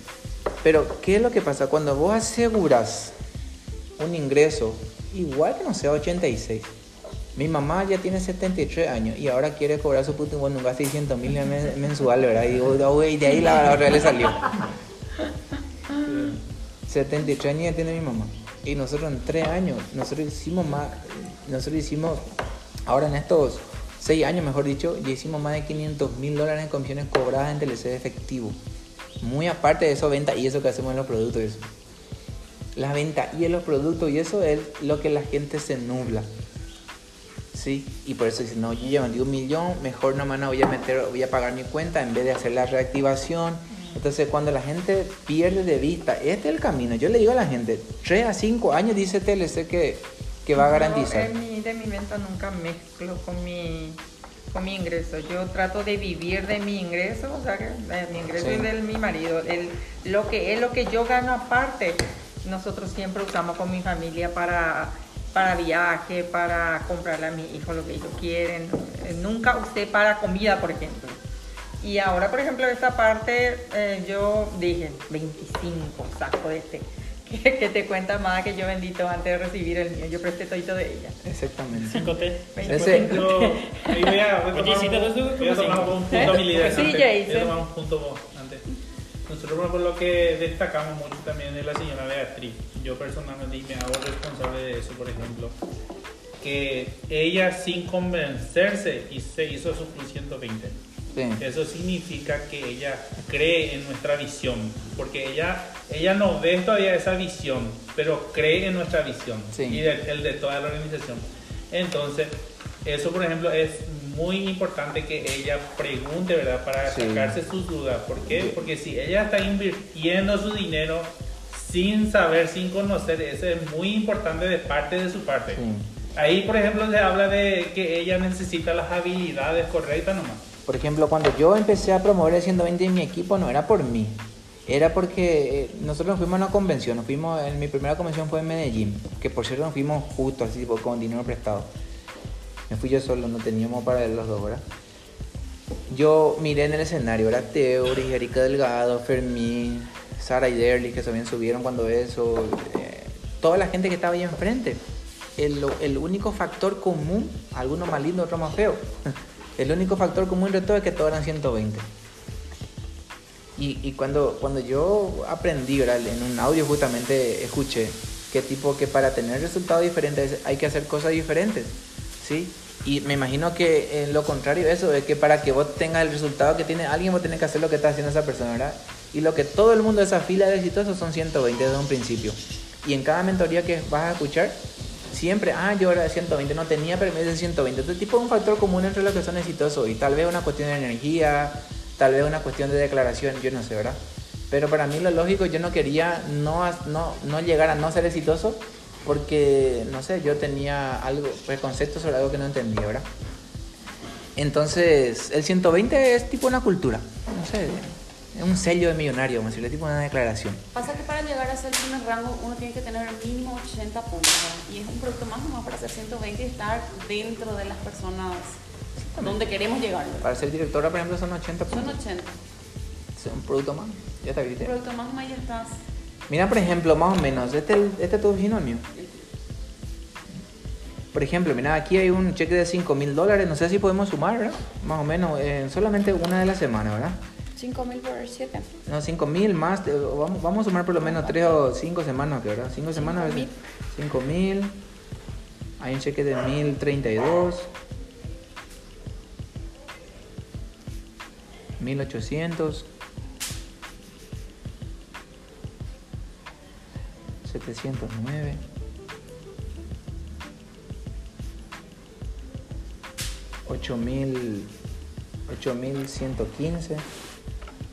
[SPEAKER 2] pero, ¿qué es lo que pasa? Cuando vos aseguras un ingreso, igual que no sea 86. Mi mamá ya tiene 73 años y ahora quiere cobrar su puto bueno, un gasto de 600 mil mensual, ¿verdad? Y digo, "Oh, güey, de ahí la, otra le salió. 73 años tiene mi mamá. Y nosotros en 3 años, nosotros hicimos más, nosotros hicimos, ahora en estos seis años mejor dicho, ya hicimos más de 500 mil dólares en comisiones cobradas en TLC de efectivo. Muy aparte de eso, venta y eso que hacemos en los productos. Eso. La venta y en los productos y eso es lo que la gente se nubla. Sí, y por eso dicen, no, yo ya vendí un millón, mejor no no voy a meter, voy a pagar mi cuenta en vez de hacer la reactivación. Entonces, cuando la gente pierde de vista, este es el camino. Yo le digo a la gente, 3 a 5 años dice TLC que, que va a garantizar.
[SPEAKER 1] Yo mi- de mi venta nunca mezclo con mi, con mi ingreso. Yo trato de vivir de mi ingreso, o sea, que de mi ingreso
[SPEAKER 2] Sí.
[SPEAKER 1] y del mi marido. El, lo que es lo que yo gano aparte, nosotros siempre usamos con mi familia para, para viaje, para comprarle a mi hijo lo que ellos quieren. Nunca usé para comida, por ejemplo. Y ahora, por ejemplo, esta parte, eh, yo dije 25 saco de este. Que, que te cuenta más que yo bendito antes de recibir el mío. Yo presté todito de ella.
[SPEAKER 2] Exactamente.
[SPEAKER 3] 5T.
[SPEAKER 2] Ese-
[SPEAKER 3] Yo ahí voy a
[SPEAKER 6] Oye,
[SPEAKER 3] un-
[SPEAKER 6] entonces, ¿cómo
[SPEAKER 3] voy a tomar
[SPEAKER 6] cinco?
[SPEAKER 3] un punto mi líder
[SPEAKER 1] Sí,
[SPEAKER 3] antes.
[SPEAKER 1] Jason.
[SPEAKER 3] Voy a tomar un punto antes. Nosotros por lo que destacamos mucho también de la señora Beatriz. Yo personalmente me hago responsable de eso, por ejemplo. Que ella sin convencerse y se hizo su plus 120.
[SPEAKER 2] Sí.
[SPEAKER 3] Eso significa que ella cree en nuestra visión, porque ella, ella no ve todavía esa visión, pero cree en nuestra visión
[SPEAKER 2] Sí.
[SPEAKER 3] y de- el de toda la organización. Entonces, eso por ejemplo es muy importante que ella pregunte, ¿verdad? Para
[SPEAKER 2] Sí.
[SPEAKER 3] sacarse sus dudas. ¿Por qué? Porque si ella está invirtiendo su dinero sin saber, sin conocer, eso es muy importante de parte de su parte. Ahí, por ejemplo, se habla de que ella necesita las habilidades correctas nomás.
[SPEAKER 2] Por ejemplo, cuando yo empecé a promover el 120 en mi equipo, no era por mí. Era porque eh, nosotros nos fuimos a una convención. Nos fuimos, en mi primera convención fue en Medellín. Que por cierto nos fuimos justo, así, tipo, con dinero prestado. Me fui yo solo, no teníamos para los dos, ¿verdad? Yo miré en el escenario, era Teori, Erika Delgado, Fermín, Sara y Derly, que también subieron cuando eso. eh, toda la gente que estaba ahí enfrente. El, único factor común, algunos más lindos, otros más feos. [laughs] El único factor común de todo es que todos eran 120. Y, cuando, cuando yo aprendí, ¿verdad? en un audio justamente escuché que tipo que para tener resultados diferentes hay que hacer cosas diferentes, ¿sí? Y me imagino que en lo contrario eso es que para que vos tengas el resultado que tiene alguien vos tenés que hacer lo que está haciendo esa persona, ¿verdad? Y lo que todo el mundo de esa fila de exitosos son 120 desde un principio. Y en cada mentoría que vas a escuchar, siempre, ah, yo era de 120, no tenía permiso de 120. Este tipo un factor común entre los que son exitosos y tal vez una cuestión de energía, tal vez una cuestión de declaración, yo no sé, ¿verdad? Pero para mí lo lógico, yo no quería no, no, no llegar a no ser exitoso porque, no sé, yo tenía algo, preconcepto sobre algo que no entendía, ¿verdad? Entonces, el 120 es tipo una cultura, no sé, un sello de millonario, vamos a decirle, tipo una declaración.
[SPEAKER 4] Pasa que para llegar a ser primer rango uno tiene que tener mínimo 80 puntos. ¿verdad? Y es un producto más nomás para hacer 120 y estar dentro de las personas donde queremos llegar. ¿verdad?
[SPEAKER 2] Para ser directora, por ejemplo, son 80
[SPEAKER 4] Son
[SPEAKER 2] puntos.
[SPEAKER 4] 80.
[SPEAKER 2] Es un producto más. Ya está,
[SPEAKER 4] Un
[SPEAKER 2] ¿viste?
[SPEAKER 4] producto más nomás y ya estás.
[SPEAKER 2] Mira, por ejemplo, más o menos, este, este es tu vecino mío. Por ejemplo, mira, aquí hay un cheque de 5 mil dólares, no sé si podemos sumar, ¿verdad? Más o menos, en solamente una de la semana, ¿verdad?
[SPEAKER 5] 5 mil por 7.
[SPEAKER 2] No, 5 mil más, vamos, vamos a sumar por lo menos 3 o 5 semanas, ¿qué, ¿verdad? 5 semanas,
[SPEAKER 5] mil.
[SPEAKER 2] 5 mil, hay un cheque de 1032, 1800, 709. ocho mil ocho mil ciento quince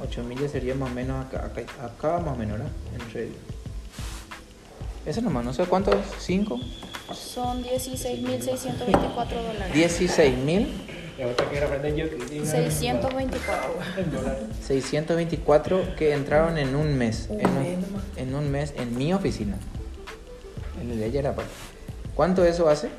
[SPEAKER 2] ocho mil ya sería más o menos acá, acá, acá más o menos ¿verdad? entre el- eso nomás no sé cuánto es 5
[SPEAKER 5] Son 16.624 dólares.
[SPEAKER 2] 16 mil
[SPEAKER 6] Y ahorita quiero aprender yo que tiene
[SPEAKER 5] 624.
[SPEAKER 6] en dólares.
[SPEAKER 2] 624 que entraron en un mes en un, en un mes en mi oficina el de ayer aparte ¿cuánto eso hace?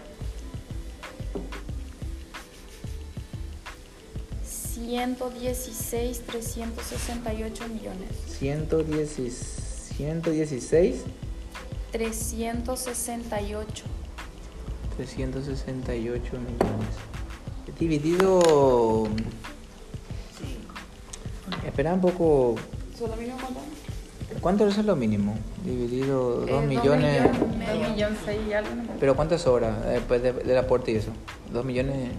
[SPEAKER 5] 116, 368 millones.
[SPEAKER 2] 110, 116
[SPEAKER 5] 368.
[SPEAKER 2] 368 millones. Dividido. Espera un poco.
[SPEAKER 4] ¿Solo mínimo cuánto?
[SPEAKER 2] ¿Cuánto es lo mínimo? Dividido 2
[SPEAKER 4] Eh, dos
[SPEAKER 2] millones.
[SPEAKER 4] millones.
[SPEAKER 1] Un millón seis y algo.
[SPEAKER 2] Pero ¿cuánto sobra después de- del aporte y eso? 2 millones.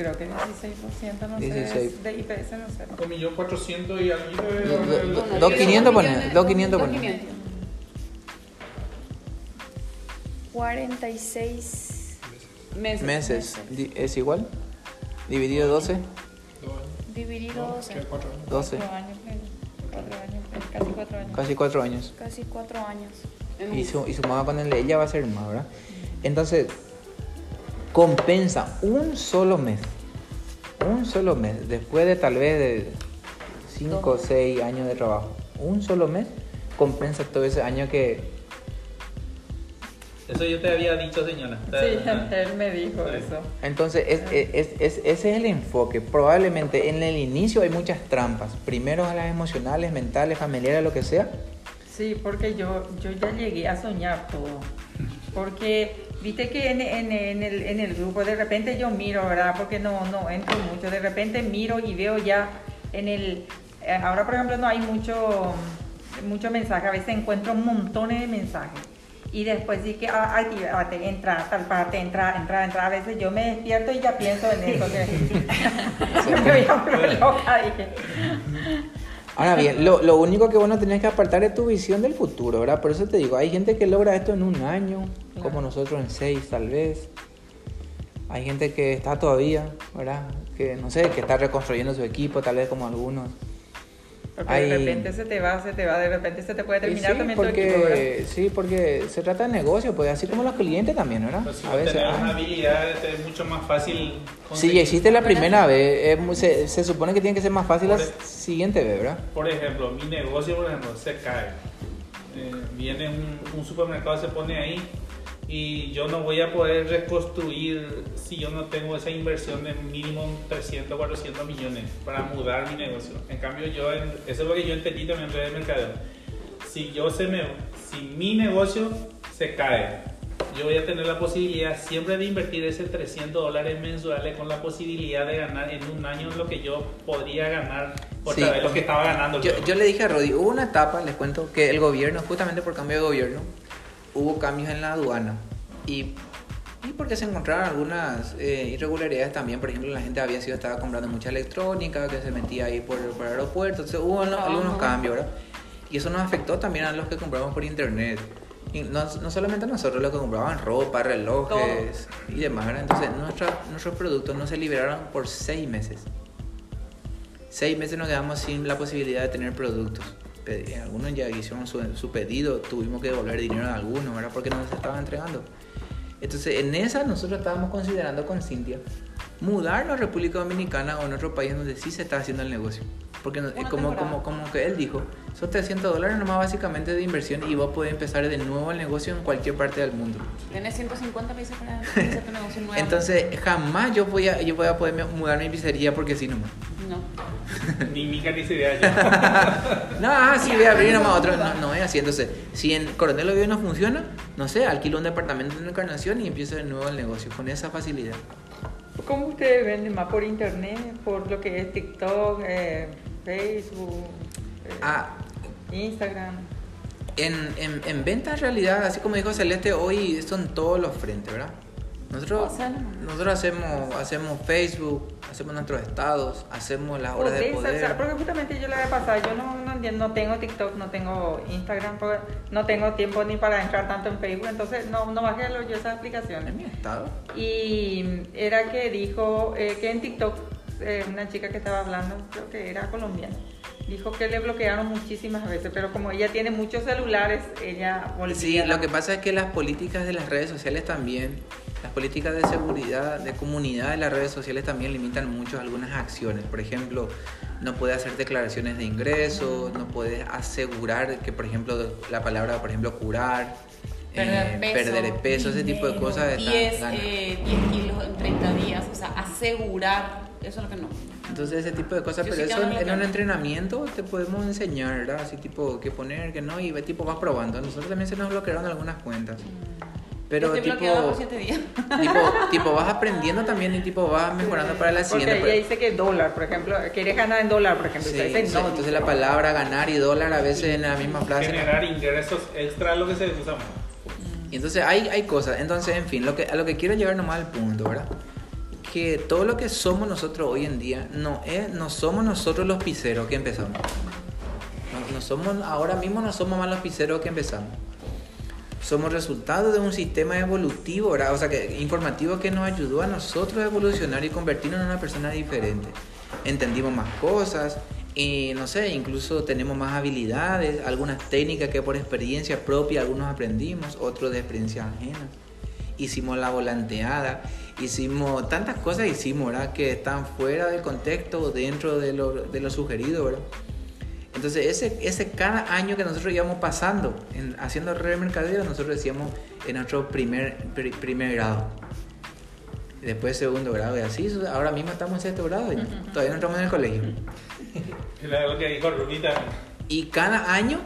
[SPEAKER 1] Creo que 16%, no
[SPEAKER 2] 16.
[SPEAKER 1] sé. De IPS, no sé.
[SPEAKER 3] Un millón cuatrocientos y algo de-
[SPEAKER 2] Do- do-
[SPEAKER 3] de-
[SPEAKER 2] do-
[SPEAKER 3] de-
[SPEAKER 2] dos
[SPEAKER 3] de-
[SPEAKER 2] quinientos
[SPEAKER 4] Dos
[SPEAKER 2] pone,
[SPEAKER 4] millones-
[SPEAKER 2] dos quinientos
[SPEAKER 4] dos
[SPEAKER 2] pone.
[SPEAKER 4] quinientos.
[SPEAKER 5] 46
[SPEAKER 4] Meses.
[SPEAKER 2] Meses. ¿Es igual? Dividido 12,
[SPEAKER 6] Dos años.
[SPEAKER 5] dividido
[SPEAKER 6] No,
[SPEAKER 5] 12.
[SPEAKER 6] ¿qué? Cuatro años.
[SPEAKER 2] 12.
[SPEAKER 1] Cuatro años, creo. Cuatro años, casi cuatro años.
[SPEAKER 2] Casi 4 años.
[SPEAKER 5] Casi 4 años.
[SPEAKER 2] Y, su, y sumado con el de ella va a ser más, ¿verdad? Entonces, compensa un solo mes. Un solo mes. Después de tal vez de 5 o 6 años de trabajo. Un solo mes compensa todo ese año que...
[SPEAKER 3] Eso yo te había dicho, señora.
[SPEAKER 1] Sí, [laughs] él me dijo
[SPEAKER 3] Sí.
[SPEAKER 1] eso.
[SPEAKER 2] Entonces, es, es- es- ese es el enfoque. Probablemente en el inicio hay muchas trampas. Primero a las emocionales, mentales, familiares, lo que sea.
[SPEAKER 1] Sí, porque yo, yo ya llegué a soñar todo. Porque, viste que en, en- en el, en el grupo de repente yo miro, ¿verdad? Porque no, no entro mucho. De repente miro y veo ya en el... eh, Ahora, por ejemplo, no hay mucho, mucho mensaje. A veces encuentro montones de mensajes. Y después sí que, ah, activate, entra, tal parte, entra, entra, entra. A veces yo me despierto y ya pienso en eso. Que [laughs] [laughs] me voy a volver loca, dije.
[SPEAKER 2] Ahora bien, lo, lo único que vos no tenés que apartar es tu visión del futuro, ¿verdad? Por eso te digo, hay gente que logra esto en un año, como nosotros en seis tal vez. Hay gente que está todavía, ¿verdad? Que no sé, que está reconstruyendo su equipo, tal vez como algunos.
[SPEAKER 1] Porque
[SPEAKER 2] Hay-
[SPEAKER 1] de repente se te va, se te va, de repente se te puede terminar
[SPEAKER 2] sí,
[SPEAKER 1] también tu equipo,
[SPEAKER 2] porque, sí, porque se trata de negocio, pues así como los clientes también, ¿verdad?
[SPEAKER 3] Pues si
[SPEAKER 2] A veces. ah.
[SPEAKER 3] una habilidad, es mucho más fácil.
[SPEAKER 2] Si ya hiciste la primera vez, es se, se supone que tiene que ser más fácil la
[SPEAKER 3] Por e-
[SPEAKER 2] siguiente vez, ¿verdad?
[SPEAKER 3] Por ejemplo, mi negocio, por ejemplo, se cae. Eh, viene un, un supermercado, se pone ahí y yo no voy a poder reconstruir si yo no tengo esa inversión de mínimo 300, 400 millones para mudar mi negocio. En cambio, yo, eso es lo que yo entendí también en redes de mercadeo. Si yo se me, si mi negocio se cae, yo voy a tener la posibilidad siempre de invertir ese 300 dólares mensuales con la posibilidad de ganar en un año lo que yo podría ganar otra
[SPEAKER 2] Sí,
[SPEAKER 3] vez lo que estaba ganando.
[SPEAKER 2] Yo, yo le dije a Rodi, hubo una etapa, les cuento, que el gobierno, justamente por cambio de gobierno, hubo cambios en la aduana. Y, y porque se encontraron algunas eh, irregularidades también, por ejemplo, la gente había sido, estaba comprando mucha electrónica, que se metía ahí por, por el aeropuerto, entonces hubo no- algunos cambios, ¿verdad? Y eso nos afectó también a los que compramos por internet. Y no, no solamente a nosotros, los que compraban ropa, relojes y demás, ¿verdad? Entonces nuestra- nuestros productos no se liberaron por seis meses. Seis meses nos quedamos sin la posibilidad de tener productos. Algunos ya hicieron su, su pedido, tuvimos que devolver dinero a algunos, ¿verdad? Porque no se estaban entregando. Entonces, en esa nosotros estábamos considerando con Cintia mudarnos a República Dominicana o en otro país donde sí se está haciendo el negocio. Porque no- como, como, como que él dijo, son 300 dólares nomás básicamente de inversión y vos podés empezar de nuevo el negocio en cualquier parte del mundo.
[SPEAKER 4] Tenés 150 pesos para [laughs] hacer tu negocio nuevo.
[SPEAKER 2] Entonces, jamás yo voy a, yo voy a poder mudar mi pizzería porque sí nomás.
[SPEAKER 4] No. [laughs]
[SPEAKER 3] Ni mi carnicería yo. [laughs]
[SPEAKER 2] No, ah, sí, voy a abrir nomás otro. No, no es así. Entonces, si en Coronel Oviedo no funciona, no sé, alquilo un departamento en Encarnación y empiezo de nuevo el negocio con esa facilidad.
[SPEAKER 1] ¿Cómo ustedes venden más por internet? Por lo que es TikTok, eh, Facebook, eh,
[SPEAKER 2] Ah,
[SPEAKER 1] Instagram.
[SPEAKER 2] en, en, en venta en realidad, así como dijo Celeste, hoy son todos los frentes, ¿verdad? Nosotros, nosotros hacemos, hacemos Facebook, hacemos nuestros estados, hacemos las horas de
[SPEAKER 1] Podés, o sea,
[SPEAKER 2] poder.
[SPEAKER 1] porque justamente yo la vez pasada, yo no, no, entiendo, no tengo TikTok, no tengo Instagram, no tengo tiempo ni para entrar tanto en Facebook, entonces no, no bajé yo esas aplicaciones.
[SPEAKER 2] En mi estado.
[SPEAKER 1] Y era que dijo eh, que en TikTok, eh, una chica que estaba hablando, creo que era colombiana, dijo que le bloquearon muchísimas veces, pero como ella tiene muchos celulares, ella volvía.
[SPEAKER 2] Sí, lo que pasa es que las políticas de las redes sociales también, las políticas de seguridad, de comunidad de las redes sociales también limitan mucho algunas acciones. Por ejemplo, no puedes hacer declaraciones de ingresos, no puedes asegurar que, por ejemplo, la palabra, por ejemplo, curar,
[SPEAKER 4] Perder
[SPEAKER 2] eh,
[SPEAKER 4] peso,
[SPEAKER 2] perder peso, ese tipo de cosas. están
[SPEAKER 4] 10,
[SPEAKER 2] ganas.
[SPEAKER 4] eh, 10 kilos en 30 días, o sea, asegurar, eso es lo que no.
[SPEAKER 2] Entonces ese tipo de cosas,
[SPEAKER 4] Yo
[SPEAKER 2] pero
[SPEAKER 4] sí
[SPEAKER 2] eso en, en un entrenamiento te podemos enseñar, ¿verdad? Así tipo, qué poner, qué no, y ve, tipo vas probando. A nosotros también se nos bloquearon algunas cuentas. Pero
[SPEAKER 4] Yo estoy bloqueada por
[SPEAKER 2] tipo,
[SPEAKER 4] 7 días.
[SPEAKER 2] tipo, tipo vas aprendiendo también y tipo vas mejorando para la
[SPEAKER 1] Porque
[SPEAKER 2] siguiente.
[SPEAKER 1] ella dice que dólar, por ejemplo, quieres ganar en dólar, por ejemplo.
[SPEAKER 2] Sí,
[SPEAKER 1] Entonces,
[SPEAKER 2] sí,
[SPEAKER 1] no,
[SPEAKER 2] entonces la palabra ganar y dólar a veces en la misma frase.
[SPEAKER 3] Generar ingresos extra lo que se usa más.
[SPEAKER 2] Y entonces hay, hay cosas. Entonces, en fin, lo que, a lo que quiero llegar nomás al punto, ¿verdad? Que todo lo que somos nosotros hoy en día no, es, no somos nosotros los pizzeros que empezamos. No, somos, ahora mismo no somos más los pizzeros que empezamos. Somos resultado de un sistema evolutivo, ¿verdad? o sea, que, informativo que nos ayudó a nosotros a evolucionar y convertirnos en una persona diferente. Entendimos más cosas y no sé, incluso tenemos más habilidades, algunas técnicas que por experiencia propia algunos aprendimos, otros de experiencia ajena. Hicimos la volanteada, hicimos tantas cosas hicimos, ¿verdad? Que están fuera del contexto o dentro de lo, de lo sugerido, ¿verdad? Entonces, ese, ese cada año que nosotros íbamos pasando en, haciendo red de mercadeo, nosotros decíamos en nuestro primer, pri- primer grado. Después segundo grado y así, ahora mismo estamos en sexto grado y [laughs] todavía no estamos en el colegio. Y cada año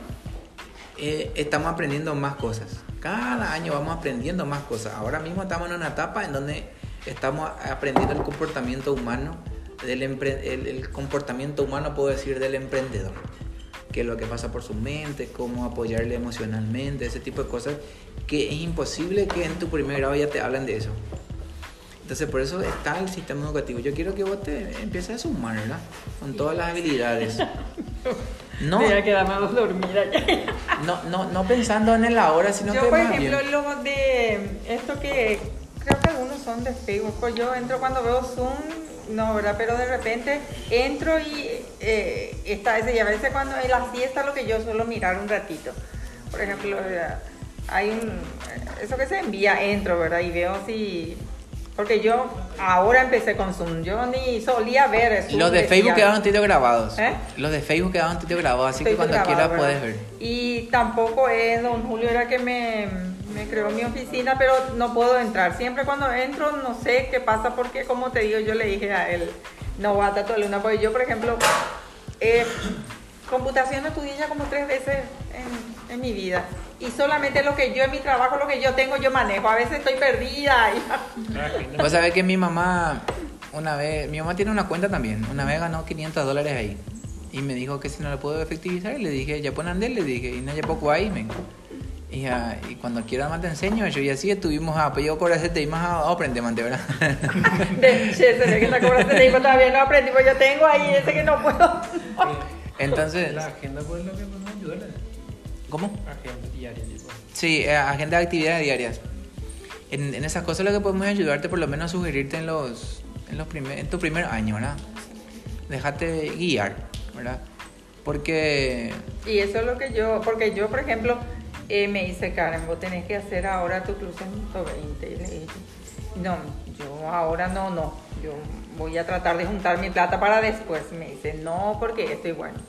[SPEAKER 2] eh, estamos aprendiendo más cosas. Cada año vamos aprendiendo más cosas. Ahora mismo estamos en una etapa en donde estamos aprendiendo el comportamiento humano, el, el comportamiento humano, puedo decir, del emprendedor. Qué es lo que pasa por su mente, cómo apoyarle emocionalmente, ese tipo de cosas que es imposible que en tu primer grado ya te hablen de eso. Entonces por eso está el sistema educativo. Yo quiero que vos te empieces a sumar, ¿verdad? Con todas las habilidades. [laughs] No,
[SPEAKER 1] Voy a quedarme ya.
[SPEAKER 2] no, no, no pensando en el ahora, sino
[SPEAKER 1] Yo,
[SPEAKER 2] que
[SPEAKER 1] por
[SPEAKER 2] más
[SPEAKER 1] ejemplo,
[SPEAKER 2] bien.
[SPEAKER 1] lo de esto que creo que algunos son de Facebook. pues Yo entro cuando veo Zoom, no, ¿verdad? Pero de repente entro y eh, está ese, y a veces cuando en la siesta lo que yo suelo mirar un ratito. Por ejemplo, eh, hay un, eso que se envía, entro, ¿verdad? Y veo si... Porque yo ahora empecé con Zoom, yo ni solía ver Zoom.
[SPEAKER 2] Los de. Facebook quedaron títulos grabados.
[SPEAKER 1] ¿Eh?
[SPEAKER 2] Los de Facebook quedaron títulos grabados, así que cuando quieras puedes ver.
[SPEAKER 1] Y tampoco es don Julio era que me, me creó mi oficina, pero no puedo entrar. Siempre cuando entro no sé qué pasa porque como te digo, yo le dije a él, no va a estar luna, porque yo por ejemplo, eh, computación estudié ya como tres veces en, en mi vida. Y solamente lo que yo en mi trabajo, lo que yo tengo, yo manejo. A veces estoy perdida. y-
[SPEAKER 2] Vos sabés que mi mamá, una vez, mi mamá tiene una cuenta también, una vez ganó 500 dólares ahí. Y me dijo que si no lo puedo efectivizar, y le dije, ya pon andel, le dije, y no hay poco ahí, men. Y, ya, y cuando quiera más te enseño, yo y así estuvimos a apellido Coracete y más a aprender, man, de verdad. [laughs]
[SPEAKER 1] De, che, se ve que esa cobraste de todavía no aprendí, pues yo tengo ahí ese que no puedo.
[SPEAKER 2] Entonces,
[SPEAKER 6] La agenda pues lo que podemos ayudarle.
[SPEAKER 2] ¿Cómo?
[SPEAKER 6] Agenda diaria.
[SPEAKER 2] Sí, eh, agenda de actividades diarias. En, en esas cosas lo que podemos ayudarte, por lo menos sugerirte en los, en los primer, en tu primer año, ¿verdad? Déjate guiar, ¿verdad? Porque
[SPEAKER 1] Y eso es lo que yo, porque yo, por ejemplo, eh, me dice Karen, vos tenés que hacer ahora tu club 120. Y le dije, no, yo ahora no, no, yo voy a tratar de juntar mi plata para después. Me dice, no, porque estoy bueno.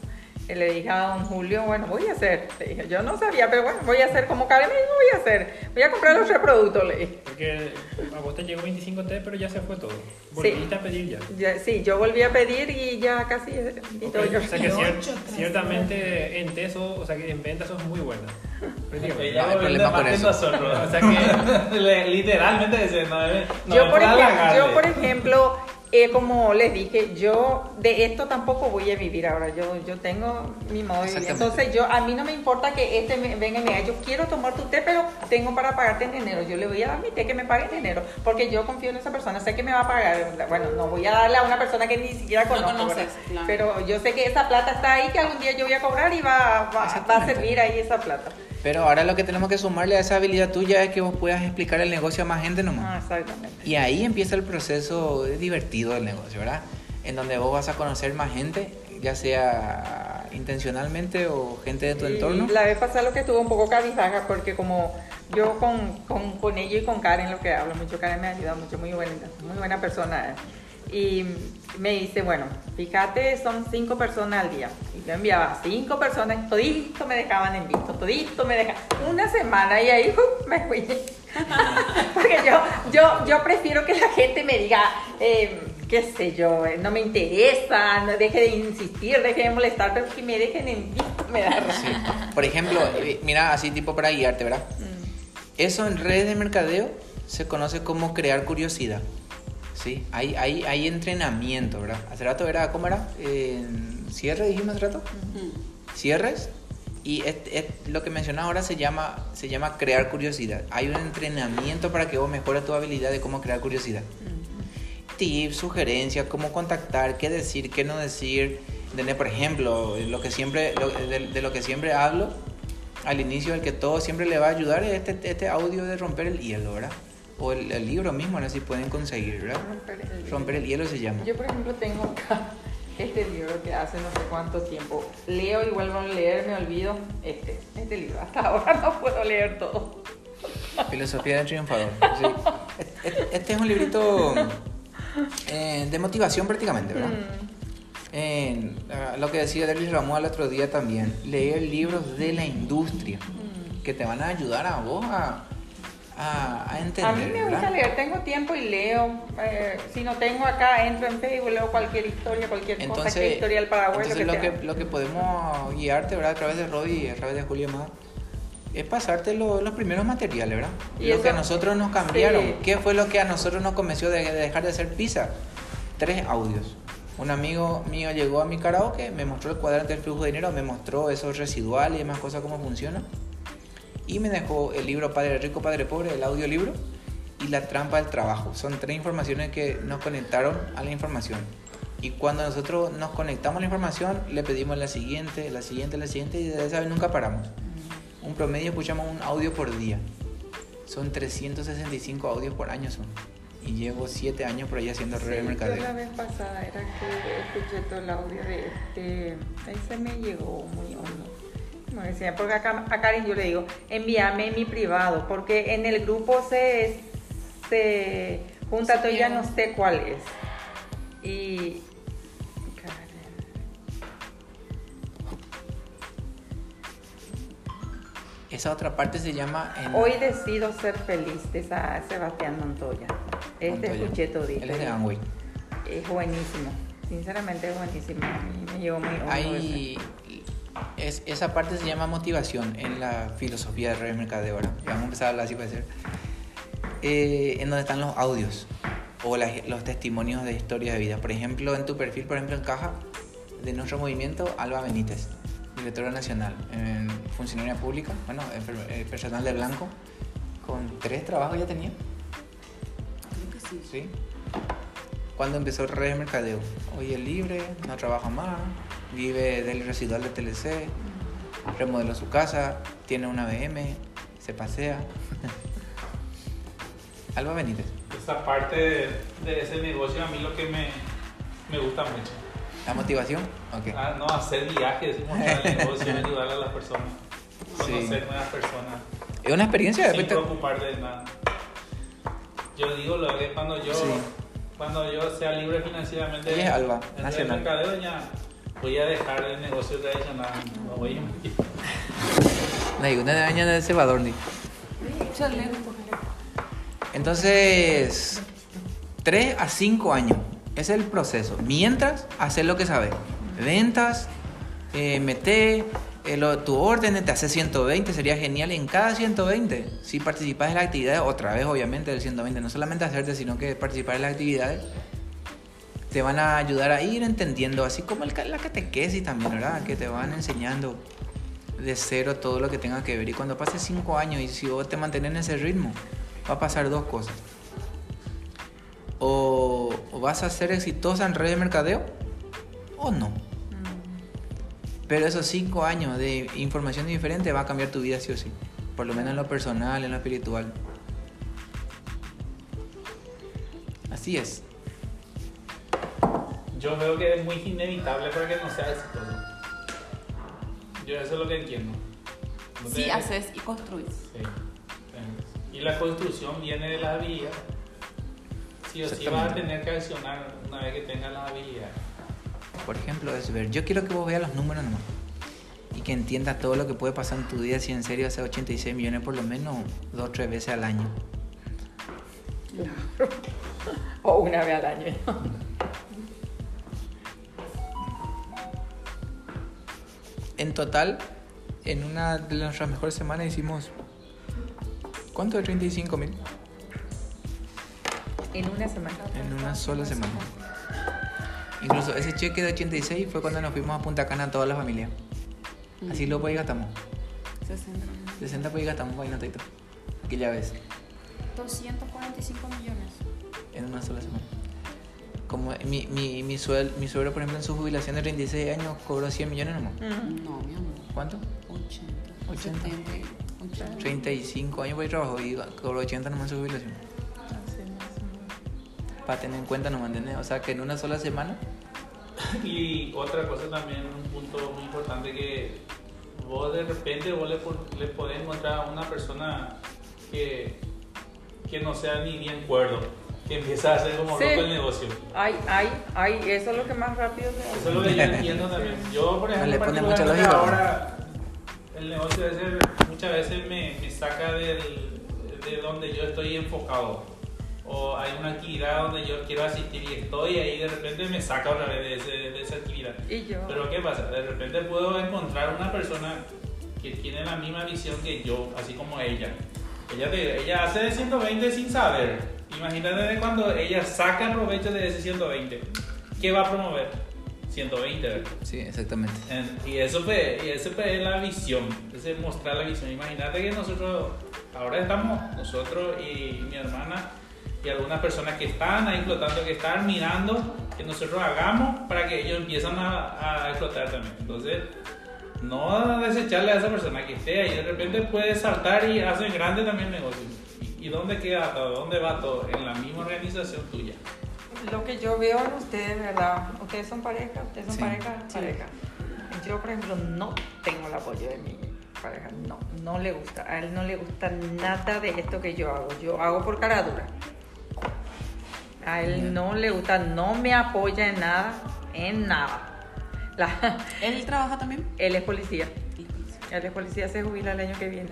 [SPEAKER 1] Y le dije a don Julio, bueno, voy a hacer. Le dije, yo no sabía, pero bueno, voy a hacer como Karen me dijo, voy a hacer. Voy a comprar los reproductos, le dije.
[SPEAKER 6] Porque a vos te llegó 25T, pero ya se fue todo. Volviste a pedir ya.
[SPEAKER 1] Ya, sí, yo volví a pedir y ya casi y todo yo.
[SPEAKER 6] O sea que cier- ciertamente en teso, o sea que en venta sos muy buena.
[SPEAKER 3] Ella
[SPEAKER 2] No problema
[SPEAKER 3] que
[SPEAKER 2] eso.
[SPEAKER 3] nosotros. O sea que [laughs] literalmente dice, no,
[SPEAKER 1] por ejemplo, yo, por ejemplo, eh, como les dije, yo de esto tampoco voy a vivir ahora. Yo, yo tengo mi modo de vivir. Entonces, yo a mí no me importa que este me, venga y me diga, yo quiero tomar tu té, pero tengo para pagarte en enero. Yo le voy a dar mi té que me pague en enero, porque yo confío en esa persona, sé que me va a pagar. Bueno, no voy a darle a una persona que ni siquiera
[SPEAKER 4] No
[SPEAKER 1] conozco,
[SPEAKER 4] conoces,
[SPEAKER 1] ¿verdad?
[SPEAKER 4] claro.
[SPEAKER 1] pero yo sé que esa plata está ahí, que algún día yo voy a cobrar y va, va, va a servir ahí esa plata.
[SPEAKER 2] Pero ahora lo que tenemos que sumarle a esa habilidad tuya es que vos puedas explicar el negocio a más gente
[SPEAKER 1] Ah,
[SPEAKER 2] nomás.
[SPEAKER 1] exactamente.
[SPEAKER 2] Y ahí empieza el proceso divertido del negocio, ¿verdad? En donde vos vas a conocer más gente, ya sea intencionalmente o gente de tu
[SPEAKER 1] Y
[SPEAKER 2] entorno.
[SPEAKER 1] La vez pasada lo que estuvo un poco cabizbaja porque como yo con, con, con ella y con Karen lo que hablo mucho, Karen me ayuda mucho, muy buena, muy buena persona. eh. Y me dice, bueno, fíjate, son cinco personas al día. Y yo enviaba cinco personas, todito me dejaban en visto, todito me dejaban. Una semana y ahí ¡uh! me fui. [laughs] Porque yo, yo, yo prefiero que la gente me diga, eh, qué sé yo, eh, no me interesa, no deje de insistir, deje de molestar, pero que me dejen en visto me da
[SPEAKER 2] Sí. Por ejemplo, [laughs] eh, mira, así tipo para guiarte, ¿verdad? Eso en redes de mercadeo se conoce como crear curiosidad. ¿Sí? Hay, hay, hay entrenamiento, ¿verdad? Hace rato era, ¿cómo era? Eh, ¿Cierre dijimos hace rato? Cierres. Y es- es- lo que mencionas ahora se llama, se llama crear curiosidad. Hay un entrenamiento para que vos mejores tu habilidad de cómo crear curiosidad. tips, sugerencias, cómo contactar, qué decir, qué no decir. ¿Entendés? Por ejemplo, lo que siempre, lo- de, de lo que siempre hablo al inicio, el que todo siempre le va a ayudar es este, este audio de romper el hielo, ¿verdad? O el, el libro mismo, sé si pueden conseguir, ¿verdad?
[SPEAKER 1] Romper el hielo.
[SPEAKER 2] Romper el hielo se llama.
[SPEAKER 1] Yo, por ejemplo, tengo acá este libro que hace no sé cuánto tiempo leo y vuelvo a leer, me olvido. Este, este libro. Hasta ahora no puedo leer todo.
[SPEAKER 2] Filosofía del triunfador. sí. Este, es un librito eh, de motivación prácticamente, ¿verdad?
[SPEAKER 1] Mm.
[SPEAKER 2] Eh, lo que decía Delis Ramón el otro día también, leer libros de la industria
[SPEAKER 1] Mm.
[SPEAKER 2] que te van a ayudar a vos a, a, a entender.
[SPEAKER 1] A mí me gusta
[SPEAKER 2] ¿verdad?
[SPEAKER 1] leer, tengo tiempo y leo. Eh, si no tengo acá, entro en Facebook, leo cualquier historia, cualquier cosa,
[SPEAKER 2] Entonces,
[SPEAKER 1] que historia del Paraguay,
[SPEAKER 2] entonces
[SPEAKER 1] lo
[SPEAKER 2] lo,
[SPEAKER 1] que
[SPEAKER 2] que,
[SPEAKER 1] sea.
[SPEAKER 2] lo que podemos guiarte ¿verdad? a través de Robbie y a través de Julio Amado es pasarte lo- los primeros materiales, ¿verdad?
[SPEAKER 1] Y
[SPEAKER 2] lo
[SPEAKER 1] eso-
[SPEAKER 2] que a nosotros nos cambiaron.
[SPEAKER 1] Sí.
[SPEAKER 2] ¿Qué fue lo que a nosotros nos convenció de, de dejar de hacer pizza? Tres audios. Un amigo mío llegó a mi karaoke, me mostró el cuadrante del flujo de dinero, me mostró esos residuales y demás cosas, cómo funciona. Y me dejó el libro Padre Rico, Padre Pobre, el audiolibro, y La Trampa del Trabajo. Son tres informaciones que nos conectaron a la información. Y cuando nosotros nos conectamos a la información, le pedimos la siguiente, la siguiente, la siguiente, y desde esa vez nunca paramos. Un promedio escuchamos un audio por día. Son 365 audios por año son. Y llevo 7 años por ahí haciendo
[SPEAKER 1] Sí,
[SPEAKER 2] de mercadeo.
[SPEAKER 1] la vez pasada era que escuché todo el audio de este. Ahí se me llegó muy hondo. Como decía, porque acá, a Karen yo le digo, envíame mi privado, porque en el grupo se, se junta y ya no sé cuál es. Y.
[SPEAKER 2] Esa otra parte se llama... en-
[SPEAKER 1] Hoy decido ser feliz de esa Sebastián Montoya. Este escuché todito.
[SPEAKER 2] Él es de Amway.
[SPEAKER 1] Es buenísimo. Sinceramente es buenísimo. A mí me llegó muy
[SPEAKER 2] Hay, es, esa parte se llama motivación en la filosofía de red de mercadeo. Y Vamos a empezar a hablar así puede ser. Eh, en donde están los audios o las- los testimonios de historias de vida. Por ejemplo, en tu perfil, por ejemplo, encaja de nuestro movimiento Alba Benítez, directora nacional, funcionaria pública, bueno, eh, personal de blanco, con tres trabajos ya tenía.
[SPEAKER 4] Creo que sí.
[SPEAKER 2] ¿sí? Cuando empezó Red de Mercadeo. Hoy es libre, no trabaja más, vive del residual de TLC, remodeló su casa, tiene una BM, se pasea. [laughs] Alba Benítez.
[SPEAKER 3] Esa parte de, de ese negocio a mí lo que me, me gusta mucho.
[SPEAKER 2] ¿La motivación?
[SPEAKER 3] Ah, no, hacer viajes, mostrar el negocio, [laughs] ayudar a las personas,
[SPEAKER 2] Sí.
[SPEAKER 3] conocer nuevas personas,
[SPEAKER 2] Es una experiencia
[SPEAKER 3] sin
[SPEAKER 2] después te-
[SPEAKER 3] preocuparte de nada. Yo digo lo que cuando yo,
[SPEAKER 2] Sí.
[SPEAKER 3] cuando yo sea libre financieramente
[SPEAKER 2] Ella es Alba, nacional.
[SPEAKER 3] mercadeo ya voy a dejar el negocio tradicional, no voy a
[SPEAKER 2] No, digo, [laughs] una de años de cebador, ni.
[SPEAKER 4] Chale.
[SPEAKER 2] Entonces, 3 a 5 años. Es el proceso. Mientras, hacer lo que sabes. Ventas, eh, meter eh, lo- tu orden, te hace 120, sería genial en cada 120. Si participas en las actividades, otra vez obviamente del 120, no solamente hacerte, sino que participar en las actividades, te van a ayudar a ir entendiendo, así como el, la catequesis también, ¿verdad? Que te van enseñando de cero todo lo que tenga que ver. Y cuando pases 5 años y si vos te mantienes en ese ritmo, va a pasar dos cosas. O, o vas a ser exitosa en red de mercadeo o no. Pero esos cinco años de información diferente va a cambiar tu vida sí o sí. Por lo menos en lo personal, en lo espiritual. Así es.
[SPEAKER 3] Yo veo que es muy inevitable para que no sea exitoso. Yo eso es lo que entiendo. No
[SPEAKER 4] Sí,
[SPEAKER 3] te-
[SPEAKER 4] haces y construís.
[SPEAKER 3] Sí. Y la construcción viene de las habilidades. Sí o sí vas a tener que accionar una vez que tengas las habilidades.
[SPEAKER 2] Por ejemplo, es ver. Yo quiero que vos veas los números nomás. Y que entiendas todo lo que puede pasar en tu vida si en serio haces 86 millones por lo menos dos o tres veces al año. [laughs]
[SPEAKER 1] O una vez al año. [laughs]
[SPEAKER 2] En total, en una de nuestras mejores semanas hicimos... ¿Cuánto de 35 mil?
[SPEAKER 1] En una semana.
[SPEAKER 2] En una sola semana. Incluso ese cheque de 86 fue cuando nos fuimos a Punta Cana toda la familia. Así lo pues gastamos.
[SPEAKER 4] 60.
[SPEAKER 2] 60 pues gastamos vainotito. Aquella vez,
[SPEAKER 5] 245 millones.
[SPEAKER 2] en una sola semana. Como mi, mi, mi, suel- mi suegro, por ejemplo, en su jubilación de 36 años cobró 100 millones nomás.
[SPEAKER 1] Ujú.
[SPEAKER 4] No, mi amor.
[SPEAKER 2] ¿Cuánto?
[SPEAKER 4] 80.
[SPEAKER 2] 80.
[SPEAKER 4] 70, 80.
[SPEAKER 2] 35 años por ahí trabajó y cobró 80 nomás en su jubilación. Para tener en cuenta nomás, ¿entendés? O sea, que en una sola semana [laughs]
[SPEAKER 3] Y otra cosa también, un punto muy importante que vos de repente vos le, le podés encontrar a una persona que, que no sea ni bien cuerdo, que empieza a hacer como
[SPEAKER 1] Sí.
[SPEAKER 3] loco el negocio.
[SPEAKER 1] Ay, ay, ay, eso es lo que más rápido se hace.
[SPEAKER 3] Eso es lo que yo entiendo también. Yo, por
[SPEAKER 2] No
[SPEAKER 3] ejemplo,
[SPEAKER 2] le pone
[SPEAKER 3] ahora el negocio ese muchas veces me, me saca del, de donde yo estoy enfocado. O hay una actividad donde yo quiero asistir y estoy ahí de repente me saca otra vez de, ese- de esa actividad.
[SPEAKER 1] Y yo.
[SPEAKER 3] Pero ¿qué pasa? De repente puedo encontrar una persona que tiene la misma visión que yo, así como ella. Ella, te- ella hace de 120 sin saber. Imagínate cuando ella saca provecho de ese 120. ¿Qué va a promover? 120, ¿verdad?
[SPEAKER 2] Sí, exactamente.
[SPEAKER 3] En- y eso fue, y eso fue la visión, ese es mostrar la visión. Imagínate que nosotros, ahora estamos nosotros y mi hermana y algunas personas que están ahí explotando, que están mirando que nosotros hagamos para que ellos empiezan a, a explotar también. Entonces, no desecharle a esa persona que esté ahí, de repente puede saltar y hacer grande también el negocio. ¿Y, y dónde queda todo? ¿Dónde va todo? En la misma organización tuya.
[SPEAKER 1] Lo que yo veo en ustedes, ¿verdad? Ustedes son pareja, ustedes son
[SPEAKER 2] Sí.
[SPEAKER 1] pareja, pareja. Yo, por ejemplo, no tengo el apoyo de mi pareja, no, no le gusta. A él no le gusta nada de esto que yo hago. Yo hago por cara dura. A él no le gusta, no me apoya en nada, en nada. La-
[SPEAKER 4] ¿Él trabaja también?
[SPEAKER 1] él es policía. Él es policía, se jubila el año que viene.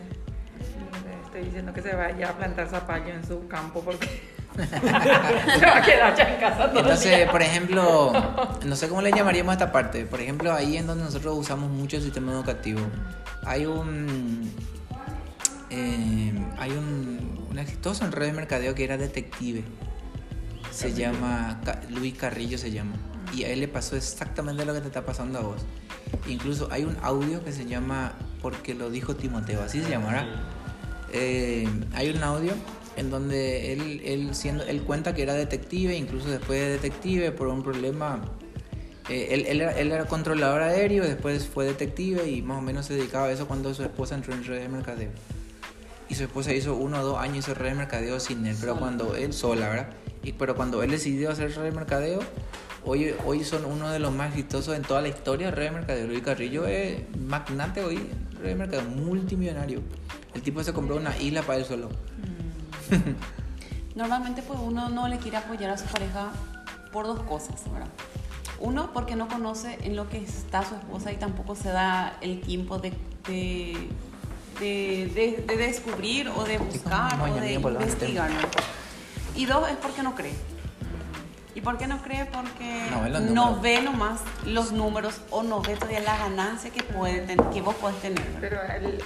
[SPEAKER 1] Le estoy diciendo que se vaya a plantar zapallo en su campo porque [laughs] se va a quedar ya en casa todo el
[SPEAKER 2] Entonces,
[SPEAKER 1] día.
[SPEAKER 2] por ejemplo, no sé cómo le llamaríamos a esta parte. Por ejemplo, ahí en donde nosotros usamos mucho el sistema educativo, hay un. eh, hay un, un exitoso en red de mercadeo que era detective. Se llama. Luis Carrillo se llama. Y a él le pasó exactamente lo que te está pasando a vos. Incluso hay un audio que se llama Porque lo dijo Timoteo, así se llamará. Eh, hay un audio en donde él, él, siendo, él cuenta que era detective, incluso después de detective, por un problema. eh, él, él era, él era controlador aéreo, después fue detective y más o menos se dedicaba a eso cuando su esposa entró en red de mercadeo. Y su esposa hizo uno o dos años hizo red de mercadeo sin él, pero cuando él sola, ¿verdad? Y, pero cuando él decidió hacer red de mercadeo, hoy, hoy son uno de los más exitosos en toda la historia de mercadeo. Luis Carrillo es magnate hoy, de mercadeo, multimillonario. El tipo se compró una isla para él solo. [laughs]
[SPEAKER 4] Normalmente pues uno no le quiere apoyar a su pareja por dos cosas, ¿verdad? Uno, porque no conoce en lo que está su esposa y tampoco se da el tiempo de, de, de- de- de descubrir o de buscar o de investigar. ¿no? Y dos, es porque no cree. ¿Y por qué no cree? Porque
[SPEAKER 2] No ve
[SPEAKER 4] no nomás los números o no ve todavía la ganancia que, puede que vos podés tener.
[SPEAKER 1] Pero él-